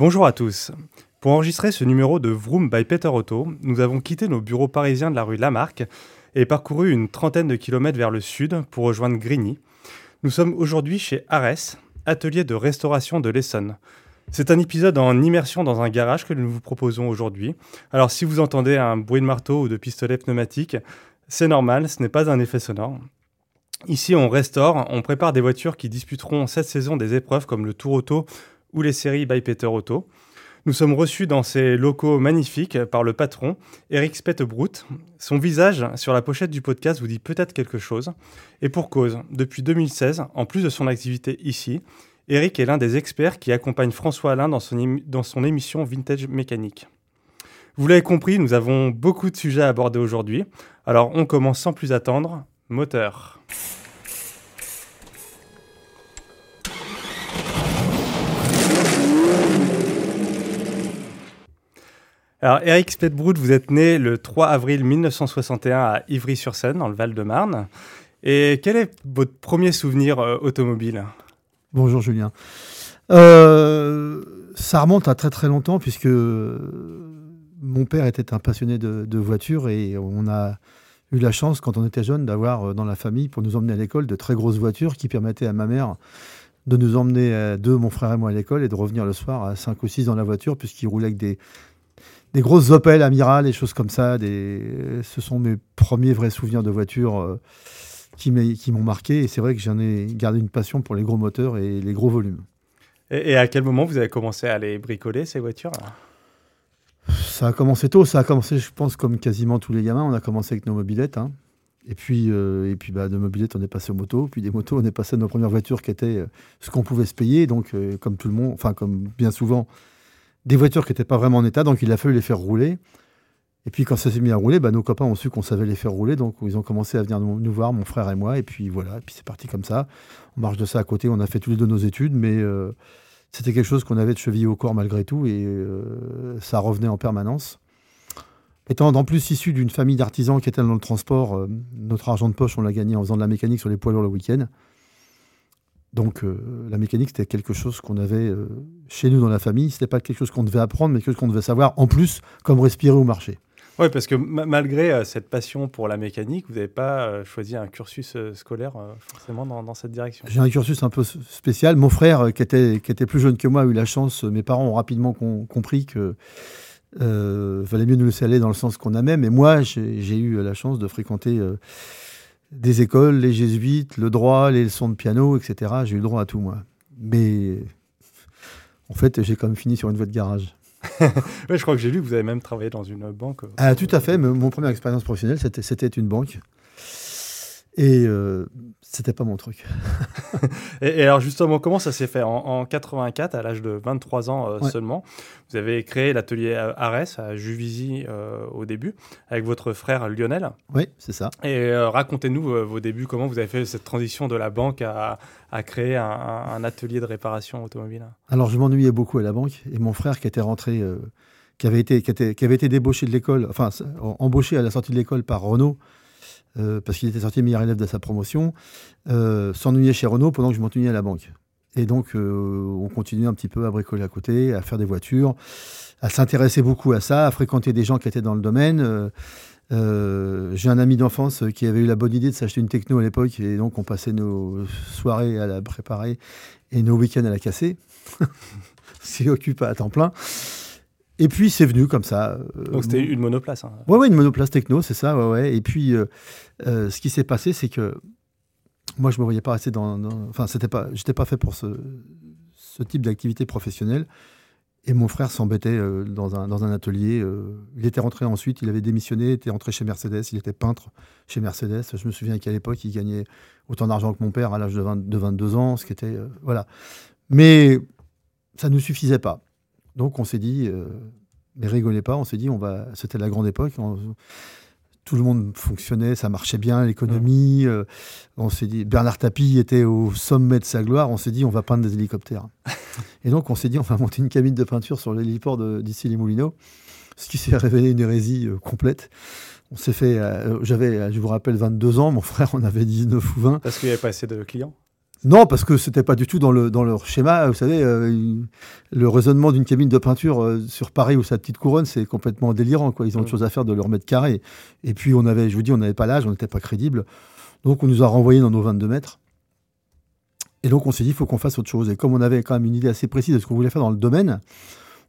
Bonjour à tous. Pour enregistrer ce numéro de Vroom by Peter Auto, nous avons quitté nos bureaux parisiens de la rue Lamarck et parcouru une trentaine de kilomètres vers le sud pour rejoindre Grigny. Nous sommes aujourd'hui chez Arès, atelier de restauration de l'Essonne. C'est un épisode en immersion dans un garage que nous vous proposons aujourd'hui. Alors si vous entendez un bruit de marteau ou de pistolet pneumatique, c'est normal, ce n'est pas un effet sonore. Ici, on restaure, on prépare des voitures qui disputeront cette saison des épreuves comme le Tour Auto ou les séries by Peter Auto. Nous sommes reçus dans ces locaux magnifiques par le patron, Eric Spettebrout. Son visage sur la pochette du podcast vous dit peut-être quelque chose. Et pour cause, depuis 2016, en plus de son activité ici, Eric est l'un des experts qui accompagne François Alain dans son, dans son émission Vintage Mécanique. Vous l'avez compris, nous avons beaucoup de sujets à aborder aujourd'hui. Alors on commence sans plus attendre. Moteur. Alors, Eric Spetbrood, vous êtes né le 3 avril 1961 à Ivry-sur-Seine, dans le Val-de-Marne. Et quel est votre premier souvenir euh, automobile? Bonjour Julien. Euh, ça remonte à très très longtemps puisque mon père était un passionné de, voitures et on a eu la chance quand on était jeune d'avoir euh, dans la famille pour nous emmener à l'école de très grosses voitures qui permettaient à ma mère de nous emmener deux, mon frère et moi à l'école et de revenir le soir à 5 ou 6 dans la voiture puisqu'il roulait avec des, des grosses Opel Amiral, des choses comme ça. Des... Ce sont mes premiers vrais souvenirs de voiture euh, qui m'ont marqué. Et c'est vrai que j'en ai gardé une passion pour les gros moteurs et les gros volumes. Et, à quel moment vous avez commencé à les bricoler, ces voitures? Ça a commencé tôt. Ça a commencé, je pense, comme quasiment tous les gamins. On a commencé avec nos mobilettes. Hein. Et puis, euh, et puis bah, de mobilettes, on est passé aux motos. Puis des motos, on est passé à nos premières voitures qui étaient euh, ce qu'on pouvait se payer. Donc, comme tout le monde, enfin, comme bien souvent, des voitures qui n'étaient pas vraiment en état, donc il a fallu les faire rouler. Et puis quand ça s'est mis à rouler, bah, nos copains ont su qu'on savait les faire rouler, donc ils ont commencé à venir nous, voir, mon frère et moi, et puis voilà, et puis c'est parti comme ça. On marche de ça à côté, on a fait tous les deux nos études, mais euh, c'était quelque chose qu'on avait de chevillé au corps malgré tout, et euh, ça revenait en permanence. Étant en plus issu d'une famille d'artisans qui étaient dans le transport, euh, notre argent de poche, on l'a gagné en faisant de la mécanique sur les poids lourds le week-end. Donc euh, la mécanique, c'était quelque chose qu'on avait euh, chez nous dans la famille. C'était pas quelque chose qu'on devait apprendre, mais quelque chose qu'on devait savoir en plus, comme respirer ou marcher. Oui, parce que malgré euh, cette passion pour la mécanique, vous n'avez pas choisi un cursus scolaire forcément dans, cette direction. J'ai un cursus un peu spécial. Mon frère, qui était, qui était plus jeune que moi, a eu la chance. Mes parents ont rapidement compris que valait mieux nous laisser aller dans le sens qu'on aimait. Mais moi, j'ai eu la chance de fréquenter des écoles, les jésuites, le droit, les leçons de piano, etc. J'ai eu le droit à tout, moi. Mais en fait, j'ai quand même fini sur une voie de garage. ouais, je crois que j'ai lu que vous avez même travaillé dans une banque. Ah, tout à fait. mon première expérience professionnelle, c'était une banque. Et euh, c'était pas mon truc. et, alors justement, comment ça s'est fait? En, 84, à l'âge de 23 ans euh, seulement, vous avez créé l'atelier Arès à Juvisy euh, au début, avec votre frère Lionel. Oui, c'est ça. Et euh, racontez-nous vos débuts, comment vous avez fait cette transition de la banque à, à créer un, atelier de réparation automobile? Alors je m'ennuyais beaucoup à la banque, et mon frère qui était rentré, qui, avait été, qui, était, qui avait été débauché de l'école, enfin embauché à la sortie de l'école par Renault, euh, parce qu'il était sorti meilleur élève de sa promotion, euh, s'ennuyait chez Renault pendant que je m'ennuyais à la banque. Et donc, euh, on continuait un petit peu à bricoler à côté, à faire des voitures, à s'intéresser beaucoup à ça, à fréquenter des gens qui étaient dans le domaine. J'ai un ami d'enfance qui avait eu la bonne idée de s'acheter une techno à l'époque, et donc on passait nos soirées à la préparer et nos week-ends à la casser, qui occupe à temps plein. Et puis c'est venu comme ça. Euh, Donc c'était une monoplace. Hein. Ouais, ouais, une monoplace techno, c'est ça. Ouais, ouais. Et puis euh, euh, ce qui s'est passé, c'est que moi je me voyais pas rester dans. enfin, c'était pas, j'étais pas fait pour ce, ce type d'activité professionnelle. Et mon frère s'embêtait dans, un, dans un atelier. il était rentré ensuite, il avait démissionné, était rentré chez Mercedes, il était peintre chez Mercedes. Je me souviens qu'à l'époque, il gagnait autant d'argent que mon père à l'âge de, de 22 ans, ce qui était. voilà. Mais ça ne suffisait pas. Donc on s'est dit, euh, mais rigolez pas, on s'est dit, on va, c'était la grande époque, tout le monde fonctionnait, ça marchait bien, l'économie. Euh, on s'est dit, Bernard Tapie était au sommet de sa gloire, on s'est dit, on va peindre des hélicoptères. Et donc on s'est dit, on va monter une cabine de peinture sur l'héliport d'ici les Moulineaux, ce qui s'est révélé une hérésie euh, complète. On s'est fait, j'avais, je vous rappelle, 22 ans, mon frère en avait 19 ou 20. Parce qu'il n'y avait pas assez de clients? Non, parce que c'était pas du tout dans, le, dans leur schéma. Vous savez, euh, le raisonnement d'une cabine de peinture euh, sur Paris ou sa petite couronne, c'est complètement délirant. Quoi. Ils ont autre chose à faire de leur mètre carré. Et puis, on avait, je vous dis, on n'avait pas l'âge, on n'était pas crédible. Donc, on nous a renvoyés dans nos 22 mètres. Et donc, on s'est dit, il faut qu'on fasse autre chose. Et comme on avait quand même une idée assez précise de ce qu'on voulait faire dans le domaine,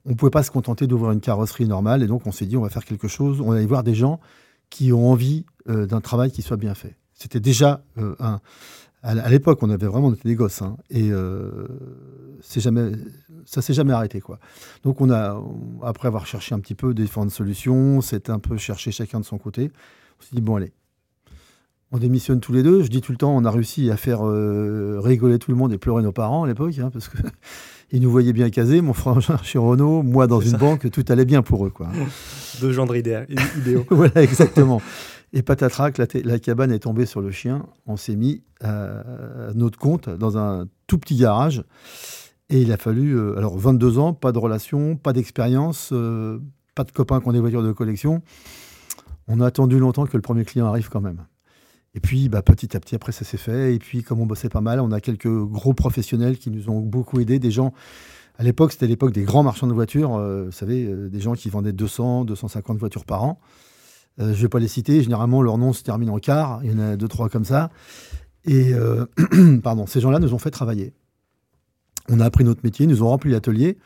on ne pouvait pas se contenter d'ouvrir une carrosserie normale. Et donc, on s'est dit, on va faire quelque chose. On va aller voir des gens qui ont envie euh, d'un travail qui soit bien fait. C'était déjà euh, un. À l'époque, on avait vraiment des gosses, hein, et euh, c'est jamais, ça s'est jamais arrêté, quoi. Donc, on a, après avoir cherché un petit peu différentes solutions, c'est un peu cherché chacun de son côté. On s'est dit bon, allez, on démissionne tous les deux. Je dis tout le temps, on a réussi à faire euh, rigoler tout le monde et pleurer nos parents à l'époque, hein, parce qu'ils nous voyaient bien casés, mon frère chez Renault, moi dans une banque, tout allait bien pour eux. Quoi. Deux gendres idéaux. voilà, exactement. Et patatrac, la, cabane est tombée sur le chien. On s'est mis à, notre compte dans un tout petit garage. Et il a fallu, euh, alors 22 ans, pas de relation, pas d'expérience, euh, pas de copains qui ont des voitures de collection. On a attendu longtemps que le premier client arrive quand même. Et puis, bah, petit à petit, après, ça s'est fait. Et puis, comme on bossait pas mal, on a quelques gros professionnels qui nous ont beaucoup aidés. Des gens, à l'époque, c'était l'époque des grands marchands de voitures. Euh, vous savez, euh, des gens qui vendaient 200, 250 voitures par an. Euh, je ne vais pas les citer. Généralement, leur nom se termine en quart. Il y en a deux, trois comme ça. Et pardon, ces gens-là nous ont fait travailler. On a appris notre métier, nous ont rempli l'atelier.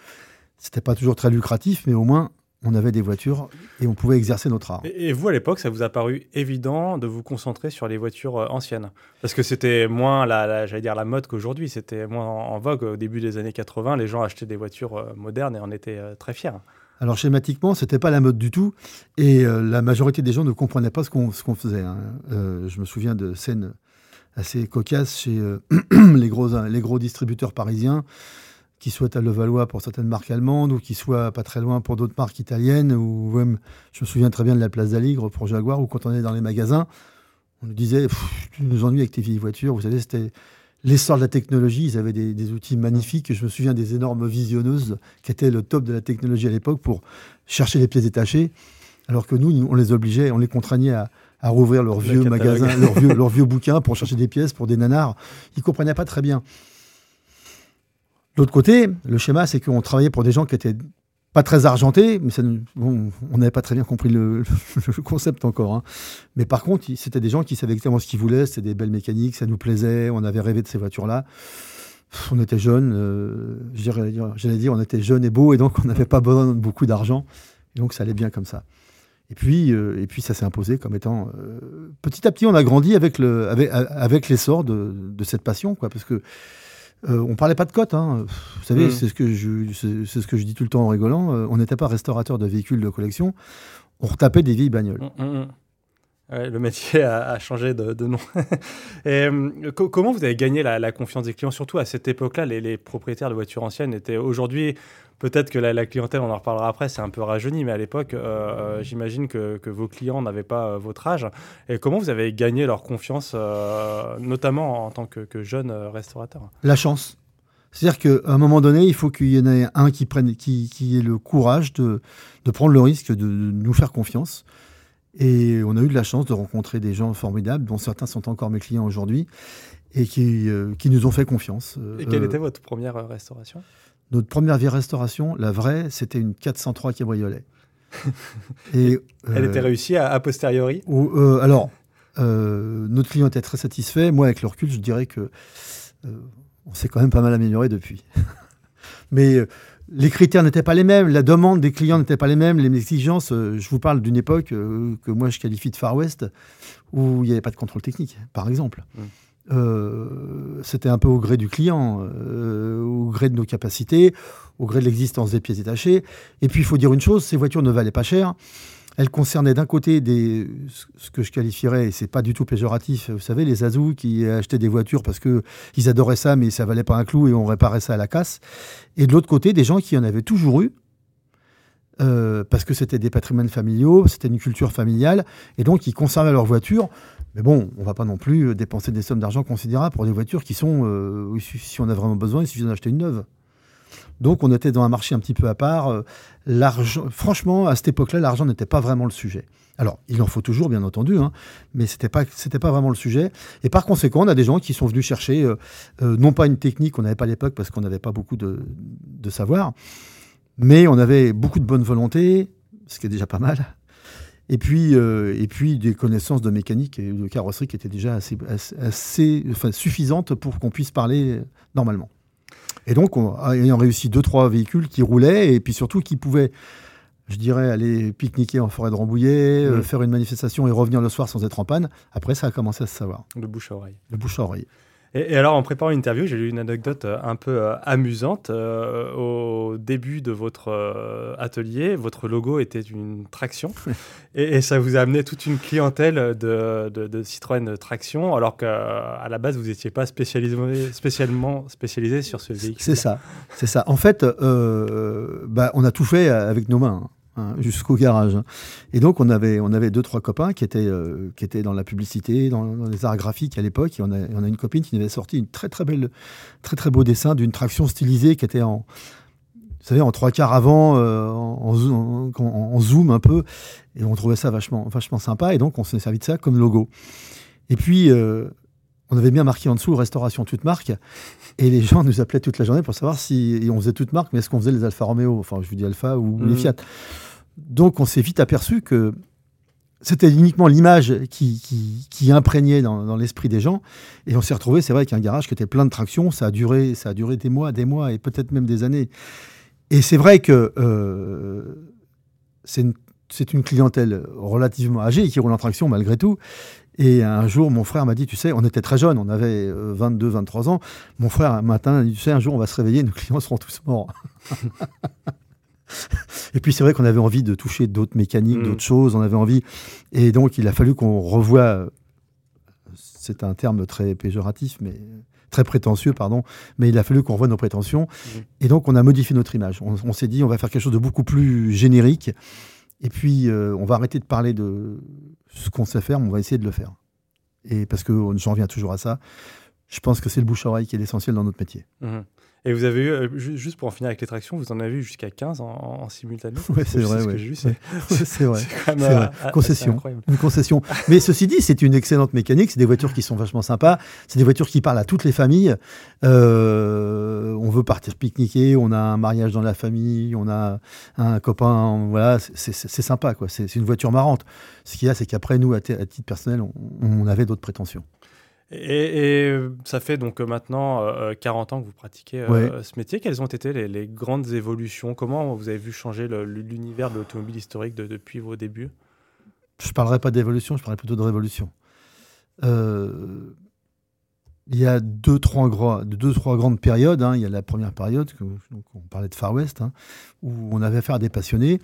C'était pas toujours très lucratif, mais au moins, on avait des voitures et on pouvait exercer notre art. Et, vous, à l'époque, ça vous a paru évident de vous concentrer sur les voitures euh, anciennes? Parce que c'était moins, la, j'allais dire, la mode qu'aujourd'hui. C'était moins en, vogue. Au début des années 80, les gens achetaient des voitures euh, modernes et en étaient euh, très fiers. Alors schématiquement, c'était pas la mode du tout, et la majorité des gens ne comprenaient pas ce qu'on faisait. Hein. je me souviens de scènes assez cocasses chez les, gros, les gros distributeurs parisiens qui soit à Levallois pour certaines marques allemandes ou qui soit pas très loin pour d'autres marques italiennes. Ou même, je me souviens très bien de la place d'Aligre pour Jaguar, où quand on est dans les magasins, on nous disait Tu nous ennuies avec tes vieilles voitures. Vous savez, c'était l'essor de la technologie. Ils avaient des, outils magnifiques. Je me souviens des énormes visionneuses qui étaient le top de la technologie à l'époque pour chercher les pièces détachées. Alors que nous, on les obligeait, on les contraignait à, rouvrir leurs vieux magasins, leurs vieux, leurs vieux bouquins pour chercher des pièces pour des nanars. Ils comprenaient pas très bien. L'autre côté, le schéma, c'est qu'on travaillait pour des gens qui étaient pas très argentés, mais ça, on n'avait pas très bien compris le, concept encore. Hein. Mais par contre, c'était des gens qui savaient exactement ce qu'ils voulaient, c'était des belles mécaniques, ça nous plaisait, on avait rêvé de ces voitures-là. On était jeunes, euh, j'allais dire, on était jeunes et beaux, et donc on n'avait pas besoin de beaucoup d'argent. Donc ça allait bien comme ça. Et puis, euh, et puis ça s'est imposé comme étant. Euh, petit à petit, on a grandi avec l'essor avec, avec de, de, cette passion, quoi, parce que euh, on parlait pas de cote. Hein. Vous savez, mm. c'est ce, que je, c'est ce que je dis tout le temps en rigolant. Euh, on n'était pas restaurateur de véhicules de collection. On retapait des vieilles bagnoles. Mm, le métier a, changé de, nom. Et, euh, comment vous avez gagné la, confiance des clients Surtout à cette époque-là, les, propriétaires de voitures anciennes étaient aujourd'hui Peut-être que la, clientèle, on en reparlera après, c'est un peu rajeuni, mais à l'époque, euh, euh, j'imagine que, vos clients n'avaient pas euh, votre âge. Et comment vous avez gagné leur confiance, notamment en tant que, jeune restaurateur? La chance. C'est-à-dire qu'à un moment donné, il faut qu'il y en ait un qui, prenne, qui, ait le courage de, prendre le risque de, nous faire confiance. Et on a eu de la chance de rencontrer des gens formidables, dont certains sont encore mes clients aujourd'hui, et qui, qui, nous ont fait confiance. Et quelle était votre première restauration? Notre première vie restauration, la vraie, c'était une 403 cabriolet. Et, Elle était euh, réussie à, posteriori? euh, Alors, euh, notre client était très satisfait. Moi, avec le recul, je dirais que on s'est quand même pas mal amélioré depuis. Mais les critères n'étaient pas les mêmes, la demande des clients n'était pas les mêmes, les exigences. je vous parle d'une époque que moi je qualifie de Far West, où il n'y avait pas de contrôle technique, par exemple. Mmh. Euh, c'était un peu au gré du client, euh, au gré de nos capacités, au gré de l'existence des pièces détachées. Et puis, il faut dire une chose, ces voitures ne valaient pas cher. Elles concernaient d'un côté ce que je qualifierais, et c'est pas du tout péjoratif, vous savez, les azous qui achetaient des voitures parce qu'ils adoraient ça, mais ça valait pas un clou et on réparait ça à la casse. Et de l'autre côté, des gens qui en avaient toujours eu, euh, parce que c'était des patrimoines familiaux, c'était une culture familiale, et donc ils conservaient leur voiture. Mais bon, on va pas non plus euh, dépenser des sommes d'argent considérables pour des voitures qui sont, euh, si on a vraiment besoin, il suffit d'en acheter une neuve. Donc on était dans un marché un petit peu à part. Euh, franchement, à cette époque-là, l'argent n'était pas vraiment le sujet. Alors, il en faut toujours, bien entendu, hein, mais c'était pas pas vraiment le sujet. Et par conséquent, on a des gens qui sont venus chercher euh, euh, non pas une technique qu'on n'avait pas à l'époque parce qu'on n'avait pas beaucoup de, savoir, mais on avait beaucoup de bonne volonté, ce qui est déjà pas mal. Et puis, et puis des connaissances de mécanique et de carrosserie qui étaient déjà assez, suffisantes pour qu'on puisse parler normalement. Et donc, on, ayant réussi deux, trois véhicules qui roulaient et puis surtout qui pouvaient, je dirais, aller pique-niquer en forêt de Rambouillet, euh, mmh. faire une manifestation et revenir le soir sans être en panne, après, ça a commencé à se savoir. Le bouche à oreille. Le bouche à oreille. Et, alors, en préparant l'interview, j'ai lu une anecdote euh, un peu euh, amusante. Euh, au début de votre atelier, votre logo était une traction. et, ça vous a amené toute une clientèle de, de, Citroën traction, alors qu'à la base, vous n'étiez pas spécialisé, spécialement spécialisé sur ce véhicule. C'est ça. C'est ça. En fait, bah, on a tout fait avec nos mains. Hein. Jusqu'au garage. Et donc, on avait, on avait deux, trois copains qui étaient, euh, qui étaient dans la publicité, dans, les arts graphiques à l'époque. Et on a, on a une copine qui nous avait sorti une très, très belle, très, très beau dessin d'une traction stylisée qui était en, vous savez, en trois quarts avant, euh, en, en, zoom un peu. Et on trouvait ça vachement, vachement sympa. Et donc, on s'est servi de ça comme logo. Et puis, euh, on avait bien marqué en dessous restauration toute marque. Et les gens nous appelaient toute la journée pour savoir si on faisait toute marque, mais est-ce qu'on faisait les Alfa Romeo? Enfin, je vous dis Alfa ou les mmh. Fiat. Donc on s'est vite aperçu que c'était uniquement l'image qui, imprégnait dans, l'esprit des gens. Et on s'est retrouvé, c'est vrai, qu'un garage qui était plein de traction. Ça a duré, ça a duré des mois, des mois et peut-être même des années. Et c'est vrai que euh, c'est une, clientèle relativement âgée qui roule en traction malgré tout. Et un jour, mon frère m'a dit, tu sais, on était très jeunes, on avait 22, euh, 23 ans. Mon frère, un matin, a dit, tu sais, un jour, on va se réveiller, nos clients seront tous morts. Et puis c'est vrai qu'on avait envie de toucher d'autres mécaniques, mm. d'autres choses, on avait envie. Et donc il a fallu qu'on revoie, c'est un terme très péjoratif, mais très prétentieux, pardon, mais il a fallu qu'on revoie nos prétentions. Mm. Et donc on a modifié notre image. On, s'est dit, on va faire quelque chose de beaucoup plus générique. Et puis euh, on va arrêter de parler de ce qu'on sait faire, mais on va essayer de le faire. Et parce que j'en reviens toujours à ça, je pense que c'est le bouche-oreille qui est l'essentiel dans notre métier. Mm-hmm. Et vous avez eu, euh, juste pour en finir avec les tractions, vous en avez eu jusqu'à 15 en, simultané? Oui, c'est vrai. C'est vrai. concession. Une concession. Mais ceci dit, c'est une excellente mécanique. C'est des voitures qui sont vachement sympas. C'est des voitures qui parlent à toutes les familles. Euh, on veut partir pique-niquer, on a un mariage dans la famille, on a un copain. Voilà, c'est sympa. quoi. C'est une voiture marrante. Ce qu'il y a, c'est qu'après, nous, à, titre personnel, on avait d'autres prétentions. Et, euh, ça fait donc euh, maintenant 40 euh, ans que vous pratiquez ce métier. Quelles ont été les, grandes évolutions? Comment vous avez vu changer l'univers de l'automobile historique depuis vos débuts? Je ne parlerai pas d'évolution, je parlerai plutôt de révolution. il y a deux trois, gros, deux, trois grandes périodes. Hein. Il y a la première période, on parlait de Far West, hein, où on avait affaire à des passionnés.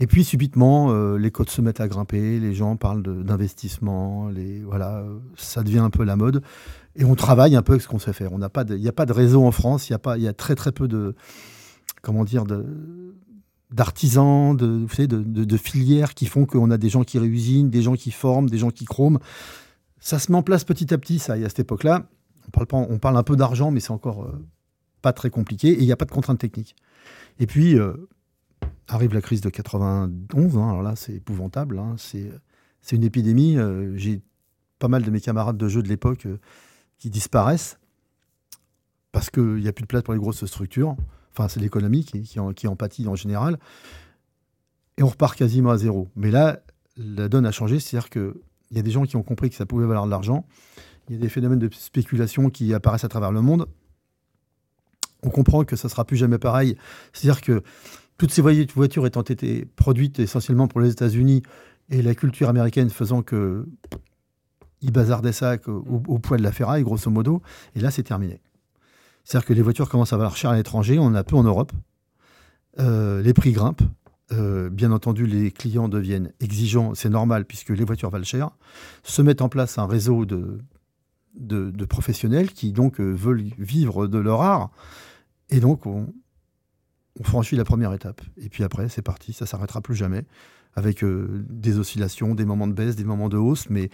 Et puis subitement, euh, les côtes se mettent à grimper, les gens parlent d'investissement, voilà, ça devient un peu la mode. Et on travaille un peu avec ce qu'on sait faire. Il n'y a pas de réseau en France, il y, a pas, y a très très peu de, comment dire, d'artisans, de, de, de, filières qui font qu'on a des gens qui réusinent, des gens qui forment, des gens qui chroment. Ça se met en place petit à petit, ça. Et à cette époque-là, on parle, pas, on parle un peu d'argent, mais c'est encore euh, pas très compliqué. Et il n'y a pas de contraintes techniques. Et puis, euh, arrive la crise de 91. Hein, alors là, c'est épouvantable. Hein, c'est une épidémie. Euh, j'ai pas mal de mes camarades de jeu de l'époque euh, qui disparaissent parce qu'il n'y a plus de place pour les grosses structures. Enfin, c'est l'économie qui, qui, en, pâtit en général. Et on repart quasiment à zéro. Mais là, la donne a changé. C'est-à-dire qu'il y a des gens qui ont compris que ça pouvait valoir de l'argent. Il y a des phénomènes de spéculation qui apparaissent à travers le monde. On comprend que ça ne sera plus jamais pareil. C'est-à-dire que toutes ces voitures étant été produites essentiellement pour les États-Unis et la culture américaine faisant que ils bazardaient ça au, poids de la ferraille, grosso modo, et là c'est terminé. C'est-à-dire que les voitures commencent à valoir cher à l'étranger, on en a peu en Europe, euh, les prix grimpent, euh, bien entendu les clients deviennent exigeants, c'est normal puisque les voitures valent cher, se met en place un réseau de, de, professionnels qui donc euh, veulent vivre de leur art, et donc on, on franchit la première étape. Et puis après, c'est parti, ça s'arrêtera plus jamais, avec euh, des oscillations, des moments de baisse, des moments de hausse, mais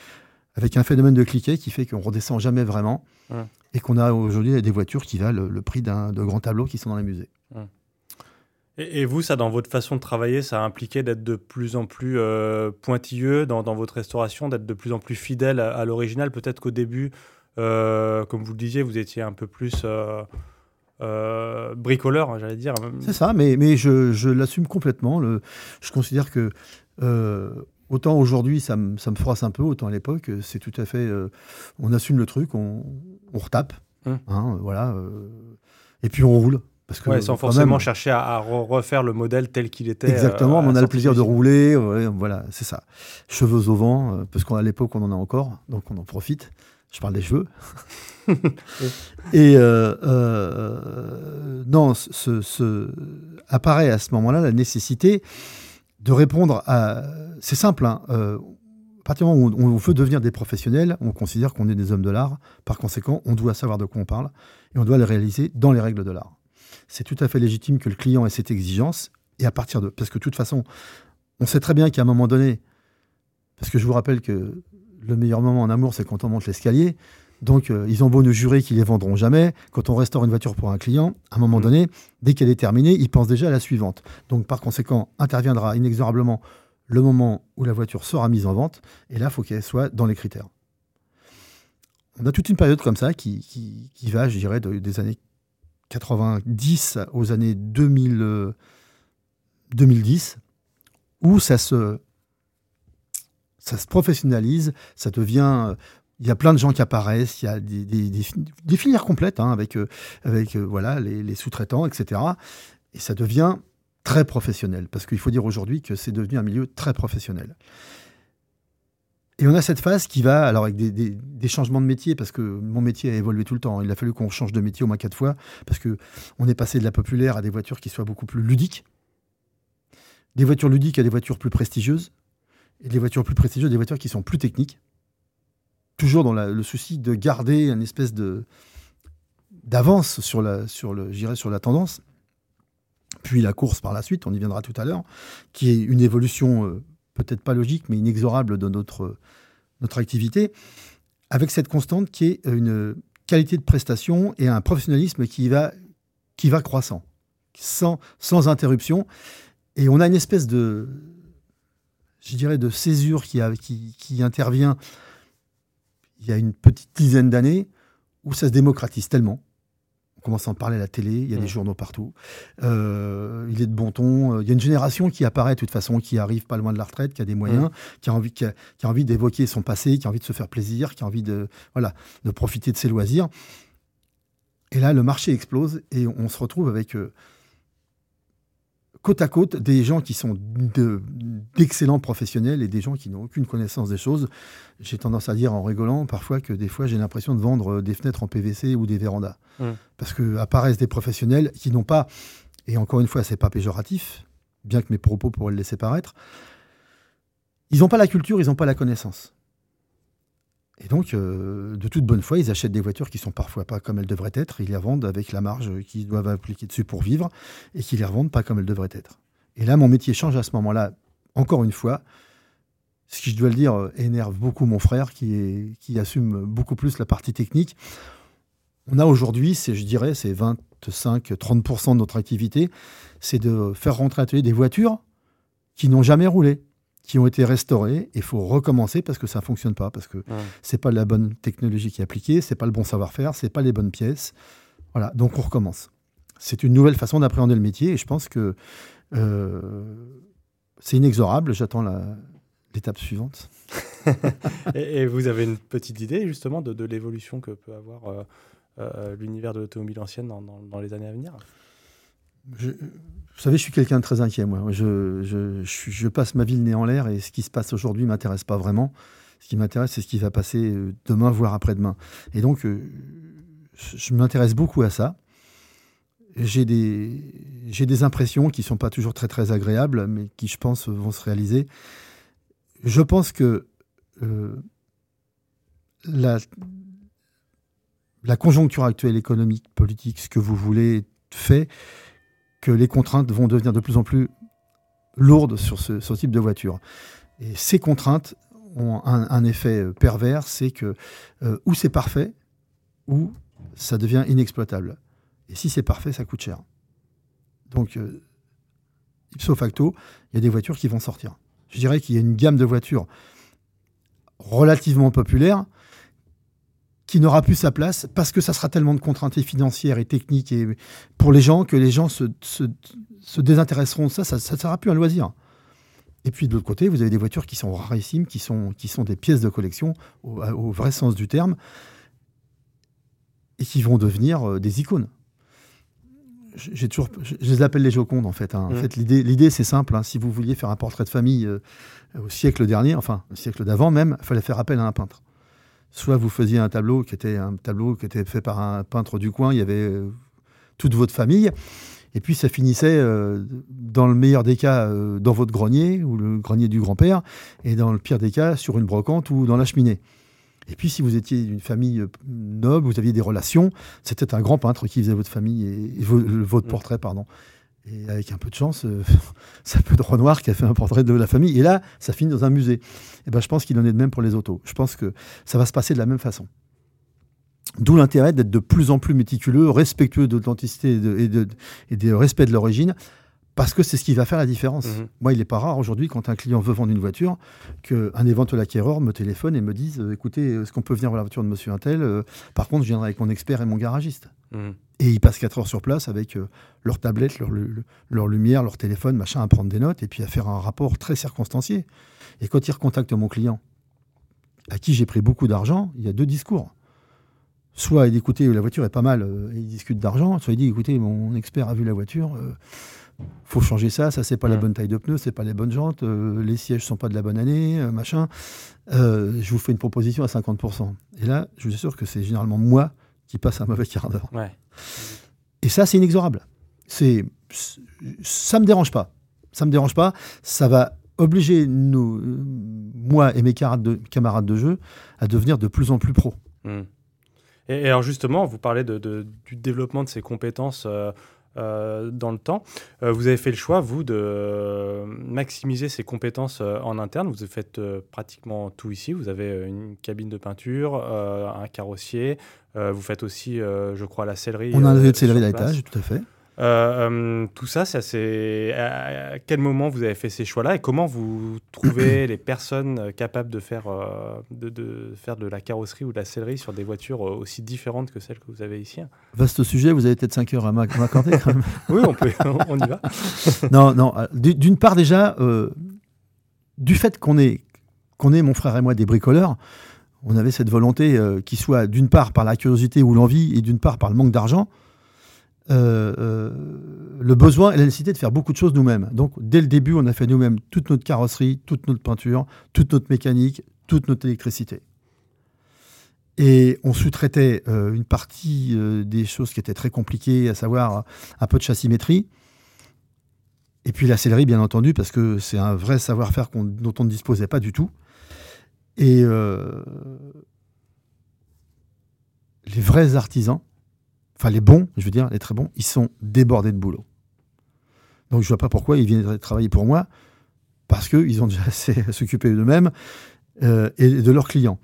avec un phénomène de cliquet qui fait qu'on redescend jamais vraiment et qu'on a aujourd'hui des voitures qui valent le prix d'un de grands tableaux qui sont dans les musées. Et, et vous, ça, dans votre façon de travailler, ça a impliqué d'être de plus en plus euh, pointilleux dans, dans votre restauration, d'être de plus en plus fidèle à, à l'original? Peut-être qu'au début, euh, comme vous le disiez, vous étiez un peu plus euh, bricoleur, hein, j'allais dire. C'est ça, mais, mais je, je l'assume complètement. Le, je considère que euh, autant aujourd'hui ça, me- ça me froisse un peu, autant à l'époque c'est tout à fait. euh, on assume le truc, on, on retape, Hum. hein, voilà, et puis on roule. Parce que Ouais, sans forcément même- chercher à, à re- refaire le modèle tel qu'il était. Exactement, mais on a le plaisir de rouler, ouais, voilà, c'est ça. Cheveux au vent, parce qu'à l'époque on en a encore, donc on en profite. Je parle des cheveux. Et euh, euh, non, ce, apparaît à ce moment-là la nécessité de répondre à. C'est simple, hein, euh, à partir du moment où on, on veut devenir des professionnels, on considère qu'on est des hommes de l'art. Par conséquent, on doit savoir de quoi on parle et on doit le réaliser dans les règles de l'art. C'est tout à fait légitime que le client ait cette exigence et à partir de. Parce que de toute façon, on sait très bien qu'à un moment donné, parce que je vous rappelle que le meilleur moment en amour, c'est quand on monte l'escalier. Donc, euh, ils ont beau nous jurer qu'ils les vendront jamais. Quand on restaure une voiture pour un client, à un moment Mhm. donné, dès qu'elle est terminée, ils pensent déjà à la suivante. Donc, par conséquent, interviendra inexorablement le moment où la voiture sera mise en vente. Et là, il faut qu'elle soit dans les critères. On a toute une période comme ça qui, qui, qui va, je dirais, de- des années 90 aux années 2000, euh, 2010, où ça se, ça se professionnalise, ça devient. euh, Il y a plein de gens qui apparaissent, il y a des, des- des fi- des filières complètes hein, avec, euh, avec euh, voilà, les, sous-traitants, etc. Et ça devient très professionnel, parce qu'il faut dire aujourd'hui que c'est devenu un milieu très professionnel. Et on a cette phase qui va, alors avec des, des- des changements de métier, parce que mon métier a évolué tout le temps. Il a fallu qu'on change de métier au moins quatre fois, parce que on est passé de la populaire à des voitures qui soient beaucoup plus ludiques, des voitures ludiques à des voitures plus prestigieuses, et des voitures plus prestigieuses, des voitures qui sont plus techniques. Toujours dans le souci de garder une espèce de d'avance sur la, sur le, sur la tendance. Puis la course par la suite, on y viendra tout à l'heure, qui est une évolution euh, peut-être pas logique, mais inexorable de notre, notre activité, avec cette constante qui est une qualité de prestation et un professionnalisme qui va, qui va croissant, sans, sans interruption. Et on a une espèce de, je dirais, de césure qui, a- qui, qui intervient il y a une petite dizaine d'années, où ça se démocratise tellement. On commence à en parler à la télé, il y a Mm. des journaux partout. Euh, il est de bon ton. Il y a une génération qui apparaît de toute façon, qui arrive pas loin de la retraite, qui a des moyens, qui a envie, qui a, qui a envie d'évoquer son passé, qui a envie de se faire plaisir, qui a envie de, voilà, de profiter de ses loisirs. Et là, le marché explose et on se retrouve avec euh, côte à côte des gens qui sont de- d'excellents professionnels et des gens qui n'ont aucune connaissance des choses. J'ai tendance à dire en rigolant parfois que des fois j'ai l'impression de vendre euh, des fenêtres en PVC ou des vérandas. Mm. Parce que apparaissent des professionnels qui n'ont pas, et encore une fois, c'est pas péjoratif, bien que mes propos pourraient le laisser paraître, ils n'ont pas la culture, ils n'ont pas la connaissance. Et donc, euh, de toute bonne foi, ils achètent des voitures qui sont parfois pas comme elles devraient être, ils les revendent avec la marge qu'ils doivent appliquer dessus pour vivre, et qui les revendent pas comme elles devraient être. Et là, mon métier change à ce moment-là, encore une fois. Ce qui, je dois le dire, euh, énerve beaucoup mon frère, qui, assume beaucoup plus la partie technique. On a aujourd'hui, je dirais, c'est 25-30% de notre activité, c'est de faire rentrer à l'atelier des voitures qui n'ont jamais roulé, qui ont été restaurées. Il faut recommencer parce que ça ne fonctionne pas, parce que Ouais. c'est pas la bonne technologie qui est appliquée, c'est pas le bon savoir-faire, c'est pas les bonnes pièces. Voilà, donc on recommence. C'est une nouvelle façon d'appréhender le métier et je pense que euh, c'est inexorable. J'attends l'étape suivante. et, et vous avez une petite idée justement de, de l'évolution que peut avoir euh, euh, l'univers de l'automobile ancienne dans, dans- dans les années à venir? Vous savez, je suis quelqu'un de très inquiet, moi. Je, passe ma vie le nez en l'air et ce qui se passe aujourd'hui ne m'intéresse pas vraiment. Ce qui m'intéresse, c'est ce qui va passer euh, demain, voire après-demain. Et donc, euh, je m'intéresse beaucoup à ça. J'ai des, impressions qui ne sont pas toujours très, très agréables, mais qui, je pense, vont se réaliser. Je pense que euh, la conjoncture actuelle économique, politique, ce que vous voulez, fait les contraintes vont devenir de plus en plus lourdes sur ce, ce type de voiture. Et ces contraintes, ont un, effet pervers, c'est que ou c'est parfait, ou ça devient inexploitable. Et si c'est parfait, ça coûte cher. Donc, ipso facto, il y a des voitures qui vont sortir. Je dirais qu'il y a une gamme de voitures relativement populaire qui n'aura plus sa place parce que ça sera tellement de contraintes financières et techniques et pour les gens que les gens se, désintéresseront de ça, ça ne sera plus un loisir. Et puis de l'autre côté, vous avez des voitures qui sont rarissimes, qui sont, qui sont des pièces de collection au, vrai sens du terme, et qui vont devenir euh, des icônes. J'ai toujours, je, les appelle les Jocondes en fait. Hein. En mmh. fait, l'idée, l'idée c'est simple. Hein. Si vous vouliez faire un portrait de famille euh, au siècle dernier, enfin au siècle d'avant même, il fallait faire appel à un peintre soit vous faisiez un tableau qui était un tableau qui était fait par un peintre du coin, il y avait euh, toute votre famille, et puis ça finissait, euh, dans le meilleur des cas, euh, dans votre grenier ou le grenier du grand-père, et dans le pire des cas, sur une brocante ou dans la cheminée. Et puis, si vous étiez d'une famille noble, vous aviez des relations, c'était un grand peintre qui faisait votre famille et, votre mmh. portrait, pardon. Et avec un peu de chance, euh, ça peut être Renoir qui a fait un portrait de la famille. Et là, ça finit dans un musée. Et ben, je pense qu'il en est de même pour les autos. Je pense que ça va se passer de la même façon. D'où l'intérêt d'être de plus en plus méticuleux, respectueux de l'authenticité et, de, et de respect de l'origine, parce que c'est ce qui va faire la différence. Mhm. Moi, il n'est pas rare aujourd'hui, quand un client veut vendre une voiture, qu'un éventuel acquéreur me téléphone et me dise euh, écoutez, est-ce qu'on peut venir voir la voiture de monsieur Intel euh, Par contre, je viendrai avec mon expert et mon garagiste. Mhm. Et ils passent 4 heures sur place avec euh, leur tablette, leur, leur, lumière, leur téléphone, machin, à prendre des notes et puis à faire un rapport très circonstancié. Et quand ils recontactent mon client, à qui j'ai pris beaucoup d'argent, il y a deux discours. Soit il dit écoutez, la voiture est pas mal, et il discute d'argent, soit il dit écoutez, mon expert a vu la voiture faut changer ça, ça c'est pas la bonne taille de pneus, c'est pas les bonnes jantes, euh, les sièges sont pas de la bonne année, euh, machin. Euh, je vous fais une proposition à 50%. Et là, je vous assure que c'est généralement moi qui passe un mauvais quart d'heure. Et ça, c'est inexorable. C'est, ça me dérange pas. Ça me dérange pas. Ça va obliger nous, moi et mes camarades de, camarades de jeu à devenir de plus en plus pros. Hmm. Et, alors justement, vous parlez de, du développement de ces compétences euh, dans le temps. Euh, vous avez fait le choix, vous, de maximiser ses compétences euh, en interne. Vous faites pratiquement tout ici. Vous avez une cabine de peinture, un carrossier. vous faites aussi, je crois, la sellerie. On a un de sellerie à l'étage, tout à fait. Euh, euh, tout ça, c'est à quel moment vous avez fait ces choix-là et comment vous trouvez les personnes capables de faire, euh, de, faire de la carrosserie ou de la sellerie sur des voitures aussi différentes que celles que vous avez ici? Vaste sujet, vous avez peut-être 5 heures à m'accorder oui, on, peut, on y va. non, non. D'une part déjà, du fait qu'on est, qu'on est, mon frère et moi, des bricoleurs, on avait cette volonté qui soit d'une part par la curiosité ou l'envie et d'une part par le manque d'argent euh, euh, le besoin et la nécessité de faire beaucoup de choses nous-mêmes. Donc, dès le début, on a fait nous-mêmes toute notre carrosserie, toute notre peinture, toute notre mécanique, toute notre électricité. Et on sous-traitait euh, une partie des choses qui étaient très compliquées, à savoir un peu de chassimétrie. Et puis la sellerie, bien entendu, parce que c'est un vrai savoir-faire dont on ne disposait pas du tout. Et les vrais artisans, enfin les bons, je veux dire, les très bons, ils sont débordés de boulot. Donc je ne vois pas pourquoi ils viennent travailler pour moi, parce qu'ils ont déjà assez à s'occuper d'eux-mêmes euh, et de leurs clients.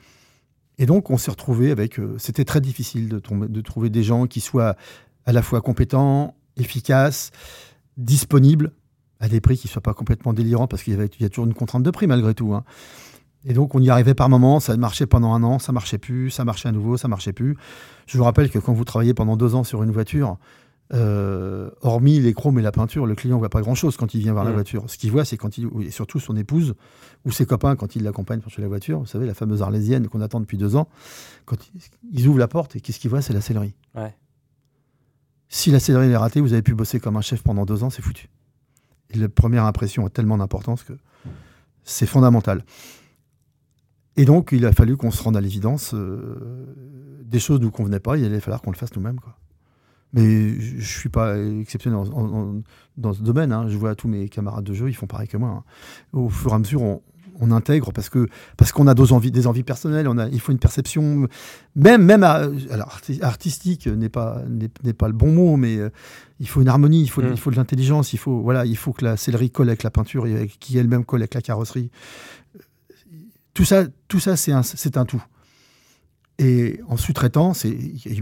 Et donc on s'est retrouvé avec... Euh, c'était très difficile de, trouver des gens qui soient à la fois compétents, efficaces, disponibles, à des prix qui ne soient pas complètement délirants, parce qu'il y, y, a toujours une contrainte de prix malgré tout. Hein. Et donc, on y arrivait par moments, ça marchait pendant un an, ça marchait plus, ça marchait à nouveau, ça marchait plus. Je vous rappelle que quand vous travaillez pendant deux ans sur une voiture, euh, hormis les chromes et la peinture, le client ne voit pas grand-chose quand il vient voir la voiture. Ce qu'il voit, c'est quand il, et surtout son épouse ou ses copains quand il l'accompagne pour chez la voiture, vous savez, la fameuse arlésienne qu'on attend depuis deux ans, quand ils ouvrent la porte et qu'est-ce qu'ils voient, c'est la sellerie. Si la sellerie est ratée, vous avez pu bosser comme un chef pendant deux ans, c'est foutu. Et la première impression a tellement d'importance que c'est fondamental. Et donc, il a fallu qu'on se rende à l'évidence. Euh, des choses nous convenaient pas, il allait falloir qu'on le fasse nous-mêmes. Mais je ne suis pas exceptionnel dans ce domaine. Hein. Je vois tous mes camarades de jeu, ils font pareil que moi. Hein. Au fur et à mesure, on, intègre parce que parce qu'on a des envies, des envies personnelles. On a, il faut une perception, même même alors artistique n'est pas n'est pas le bon mot, mais euh, il faut une harmonie, il faut mm. il faut de l'intelligence, il faut voilà, il faut que la sellerie colle avec la peinture et qui elle-même colle avec la carrosserie tout ça, tout ça c'est un, un tout. Et en sous-traitant, c'est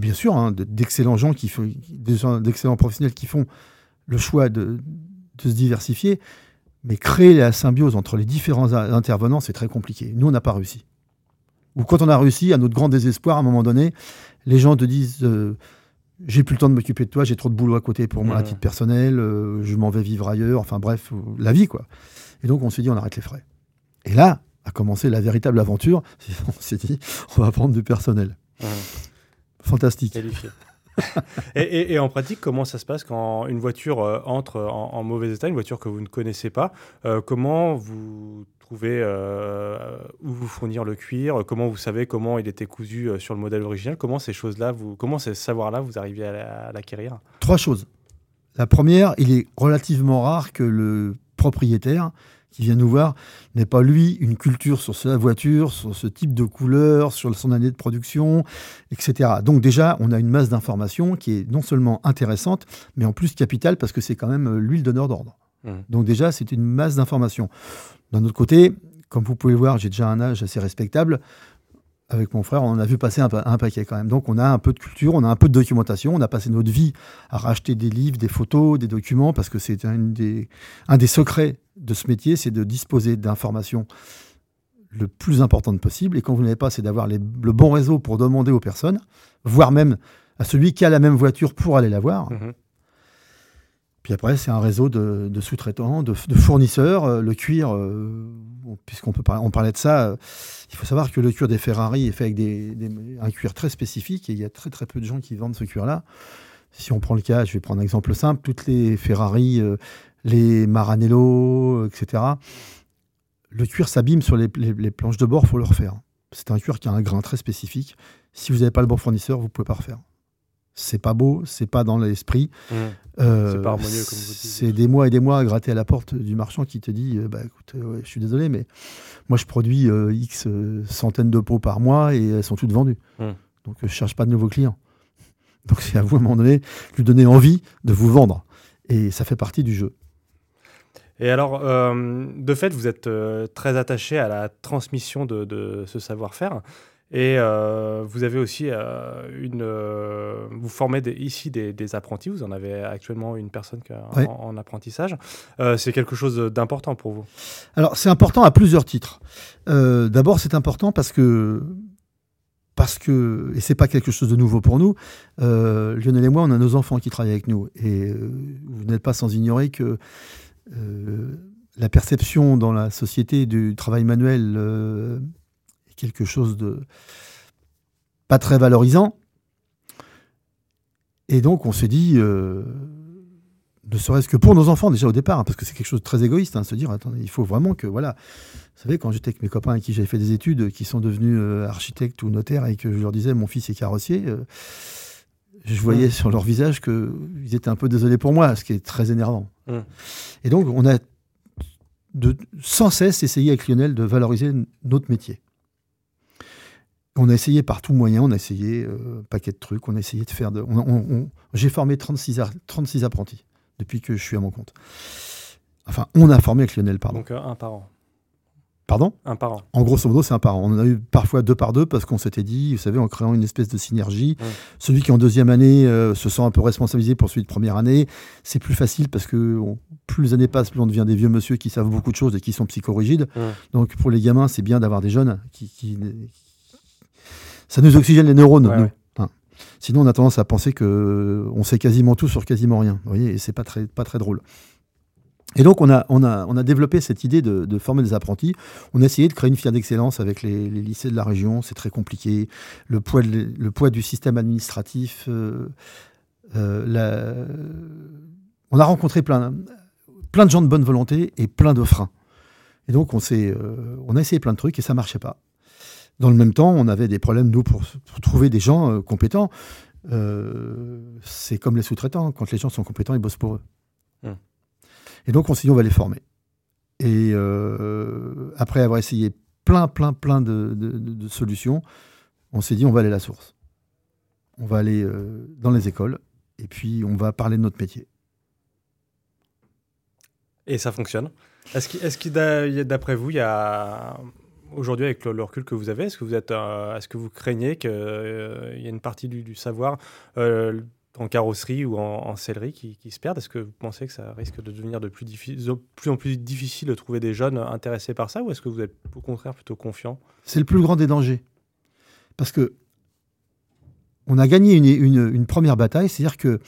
bien sûr hein, d'excellents gens qui font, d'excellents professionnels qui font le choix de, de, se diversifier, mais créer la symbiose entre les différents intervenants, c'est très compliqué. Nous, on n'a pas réussi. Ou quand on a réussi, à notre grand désespoir, à un moment donné, les gens te disent euh, j'ai plus le temps de m'occuper de toi, j'ai trop de boulot à côté pour moi à titre personnel, euh, je m'en vais vivre ailleurs, enfin bref, la vie quoi. Et donc on s'est dit on arrête les frais. Et là, a commencé la véritable aventure. On s'est dit, on va prendre du personnel. Fantastique. et, et, en pratique, comment ça se passe quand une voiture euh, entre en, mauvais état, une voiture que vous ne connaissez pas euh, Comment vous trouvez euh, où vous fournir le cuir Comment vous savez comment il était cousu sur le modèle original Comment ces choses-là, vous, comment ces savoirs-là, vous arrivez à l'acquérir? Trois choses. La première, il est relativement rare que le propriétaire qui vient nous voir n'est pas lui une culture sur sa voiture, sur ce type de couleur, sur son année de production, etc. Donc déjà, on a une masse d'informations qui est non seulement intéressante, mais en plus capitale parce que c'est quand même euh, l'huile d'honneur d'ordre. Mmh. Donc déjà, c'est une masse d'informations. D'un autre côté, comme vous pouvez le voir, j'ai déjà un âge assez respectable avec mon frère, on en a vu passer un, paquet quand même. Donc on a un peu de culture, on a un peu de documentation, on a passé notre vie à racheter des livres, des photos, des documents, parce que c'est un des, un des secrets de ce métier, c'est de disposer d'informations le plus importante possible. Et quand vous n'avez pas, c'est d'avoir le bon réseau pour demander aux personnes, voire même à celui qui a la même voiture pour aller la voir. Mmh puis après, c'est un réseau de, sous-traitants, de, fournisseurs. Euh, le cuir, euh, puisqu'on peut on parlait de ça, euh, il faut savoir que le cuir des Ferrari est fait avec des, un cuir très spécifique et il y a très très peu de gens qui vendent ce cuir-là. Si on prend le cas, je vais prendre un exemple simple, toutes les Ferrari, les Maranello, etc., le cuir s'abîme sur les, planches de bord, il faut le refaire. C'est un cuir qui a un grain très spécifique. Si vous n'avez pas le bon fournisseur, vous ne pouvez pas refaire c'est pas beau, c'est pas dans l'esprit. Mmh. Euh, c'est pas harmonieux, comme vous dites. C'est des mois et des mois à gratter à la porte du marchand qui te dit euh, bah, écoute, euh, je suis désolé, mais moi je produis X centaines de pots par mois et elles sont toutes vendues. Mmh. Donc je cherche pas de nouveaux clients. Donc c'est à vous à un moment donné de lui donner envie de vous vendre. Et ça fait partie du jeu. Et alors, de fait, vous êtes très attaché à la transmission de, de ce savoir-faire. Et euh, vous avez aussi euh, une. Euh, vous formez ici des, apprentis. Vous en avez actuellement une personne en, apprentissage. c'est quelque chose d'important pour vous Alors, c'est important à plusieurs titres. D'abord, c'est important parce que. Parce que, et c'est pas quelque chose de nouveau pour nous, Lionel et moi, on a nos enfants qui travaillent avec nous. Et vous n'êtes pas sans ignorer que la perception dans la société du travail manuel quelque chose de pas très valorisant. Et donc on s'est dit, euh, ne serait-ce que pour nos enfants déjà au départ, hein, parce que c'est quelque chose de très égoïste, hein, se dire, attendez, il faut vraiment que, voilà, vous savez, quand j'étais avec mes copains avec qui j'avais fait des études, qui sont devenus euh, architectes ou notaires, et que je leur disais, mon fils est carrossier, euh, je voyais mmh. sur leur visage qu'ils étaient un peu désolés pour moi, ce qui est très énervant. Mmh. Et donc on a de, sans cesse essayé avec Lionel de valoriser notre métier. On a essayé par tout moyen, on a essayé euh, un paquet de trucs, on a essayé de faire de. J'ai formé 36, 36 apprentis depuis que je suis à mon compte. Enfin, on a formé avec Lionel, pardon. Donc euh, un par an. Pardon Un par an. En grosso modo, c'est un par an. On en a eu parfois deux par deux parce qu'on s'était dit, vous savez, en créant une espèce de synergie. Celui qui en deuxième année euh, se sent un peu responsabilisé pour celui de première année. C'est plus facile parce que plus les années passent, plus on devient des vieux monsieur qui savent beaucoup de choses et qui sont psychorigides. Donc pour les gamins, c'est bien d'avoir des jeunes qui, ça nous oxygène les neurones. Sinon, on a tendance à penser que on sait quasiment tout sur quasiment rien. Vous voyez, et c'est pas très, pas très drôle. Et donc, on a, on a, on a développé cette idée de, former des apprentis. On a essayé de créer une filière d'excellence avec les, lycées de la région. C'est très compliqué. Le poids, le poids du système administratif. Euh, euh, on a rencontré plein, plein de gens de bonne volonté et plein de freins. Et donc, on, euh, on a essayé plein de trucs et ça marchait pas. Dans le même temps, on avait des problèmes, nous, pour, trouver des gens compétents. C'est comme les sous-traitants. Quand les gens sont compétents, ils bossent pour eux. Hum. Et donc, on s'est dit, on va les former. Et euh, après avoir essayé plein, plein, plein de, solutions, on s'est dit, on va aller à la source. On va aller dans les écoles et puis on va parler de notre métier. Et ça fonctionne. Est-ce que, d'après vous, il y a aujourd'hui, avec le, recul que vous avez, est-ce que vous, êtes, est-ce que vous craignez qu'il y ait une partie du, savoir en carrosserie ou en, sellerie qui, se perdent Est-ce que vous pensez que ça risque de devenir de plus, plus en plus difficile de trouver des jeunes intéressés par ça ou est-ce que vous êtes au contraire plutôt confiant? C'est le plus grand des dangers. Parce que on a gagné une, première bataille, c'est-à-dire que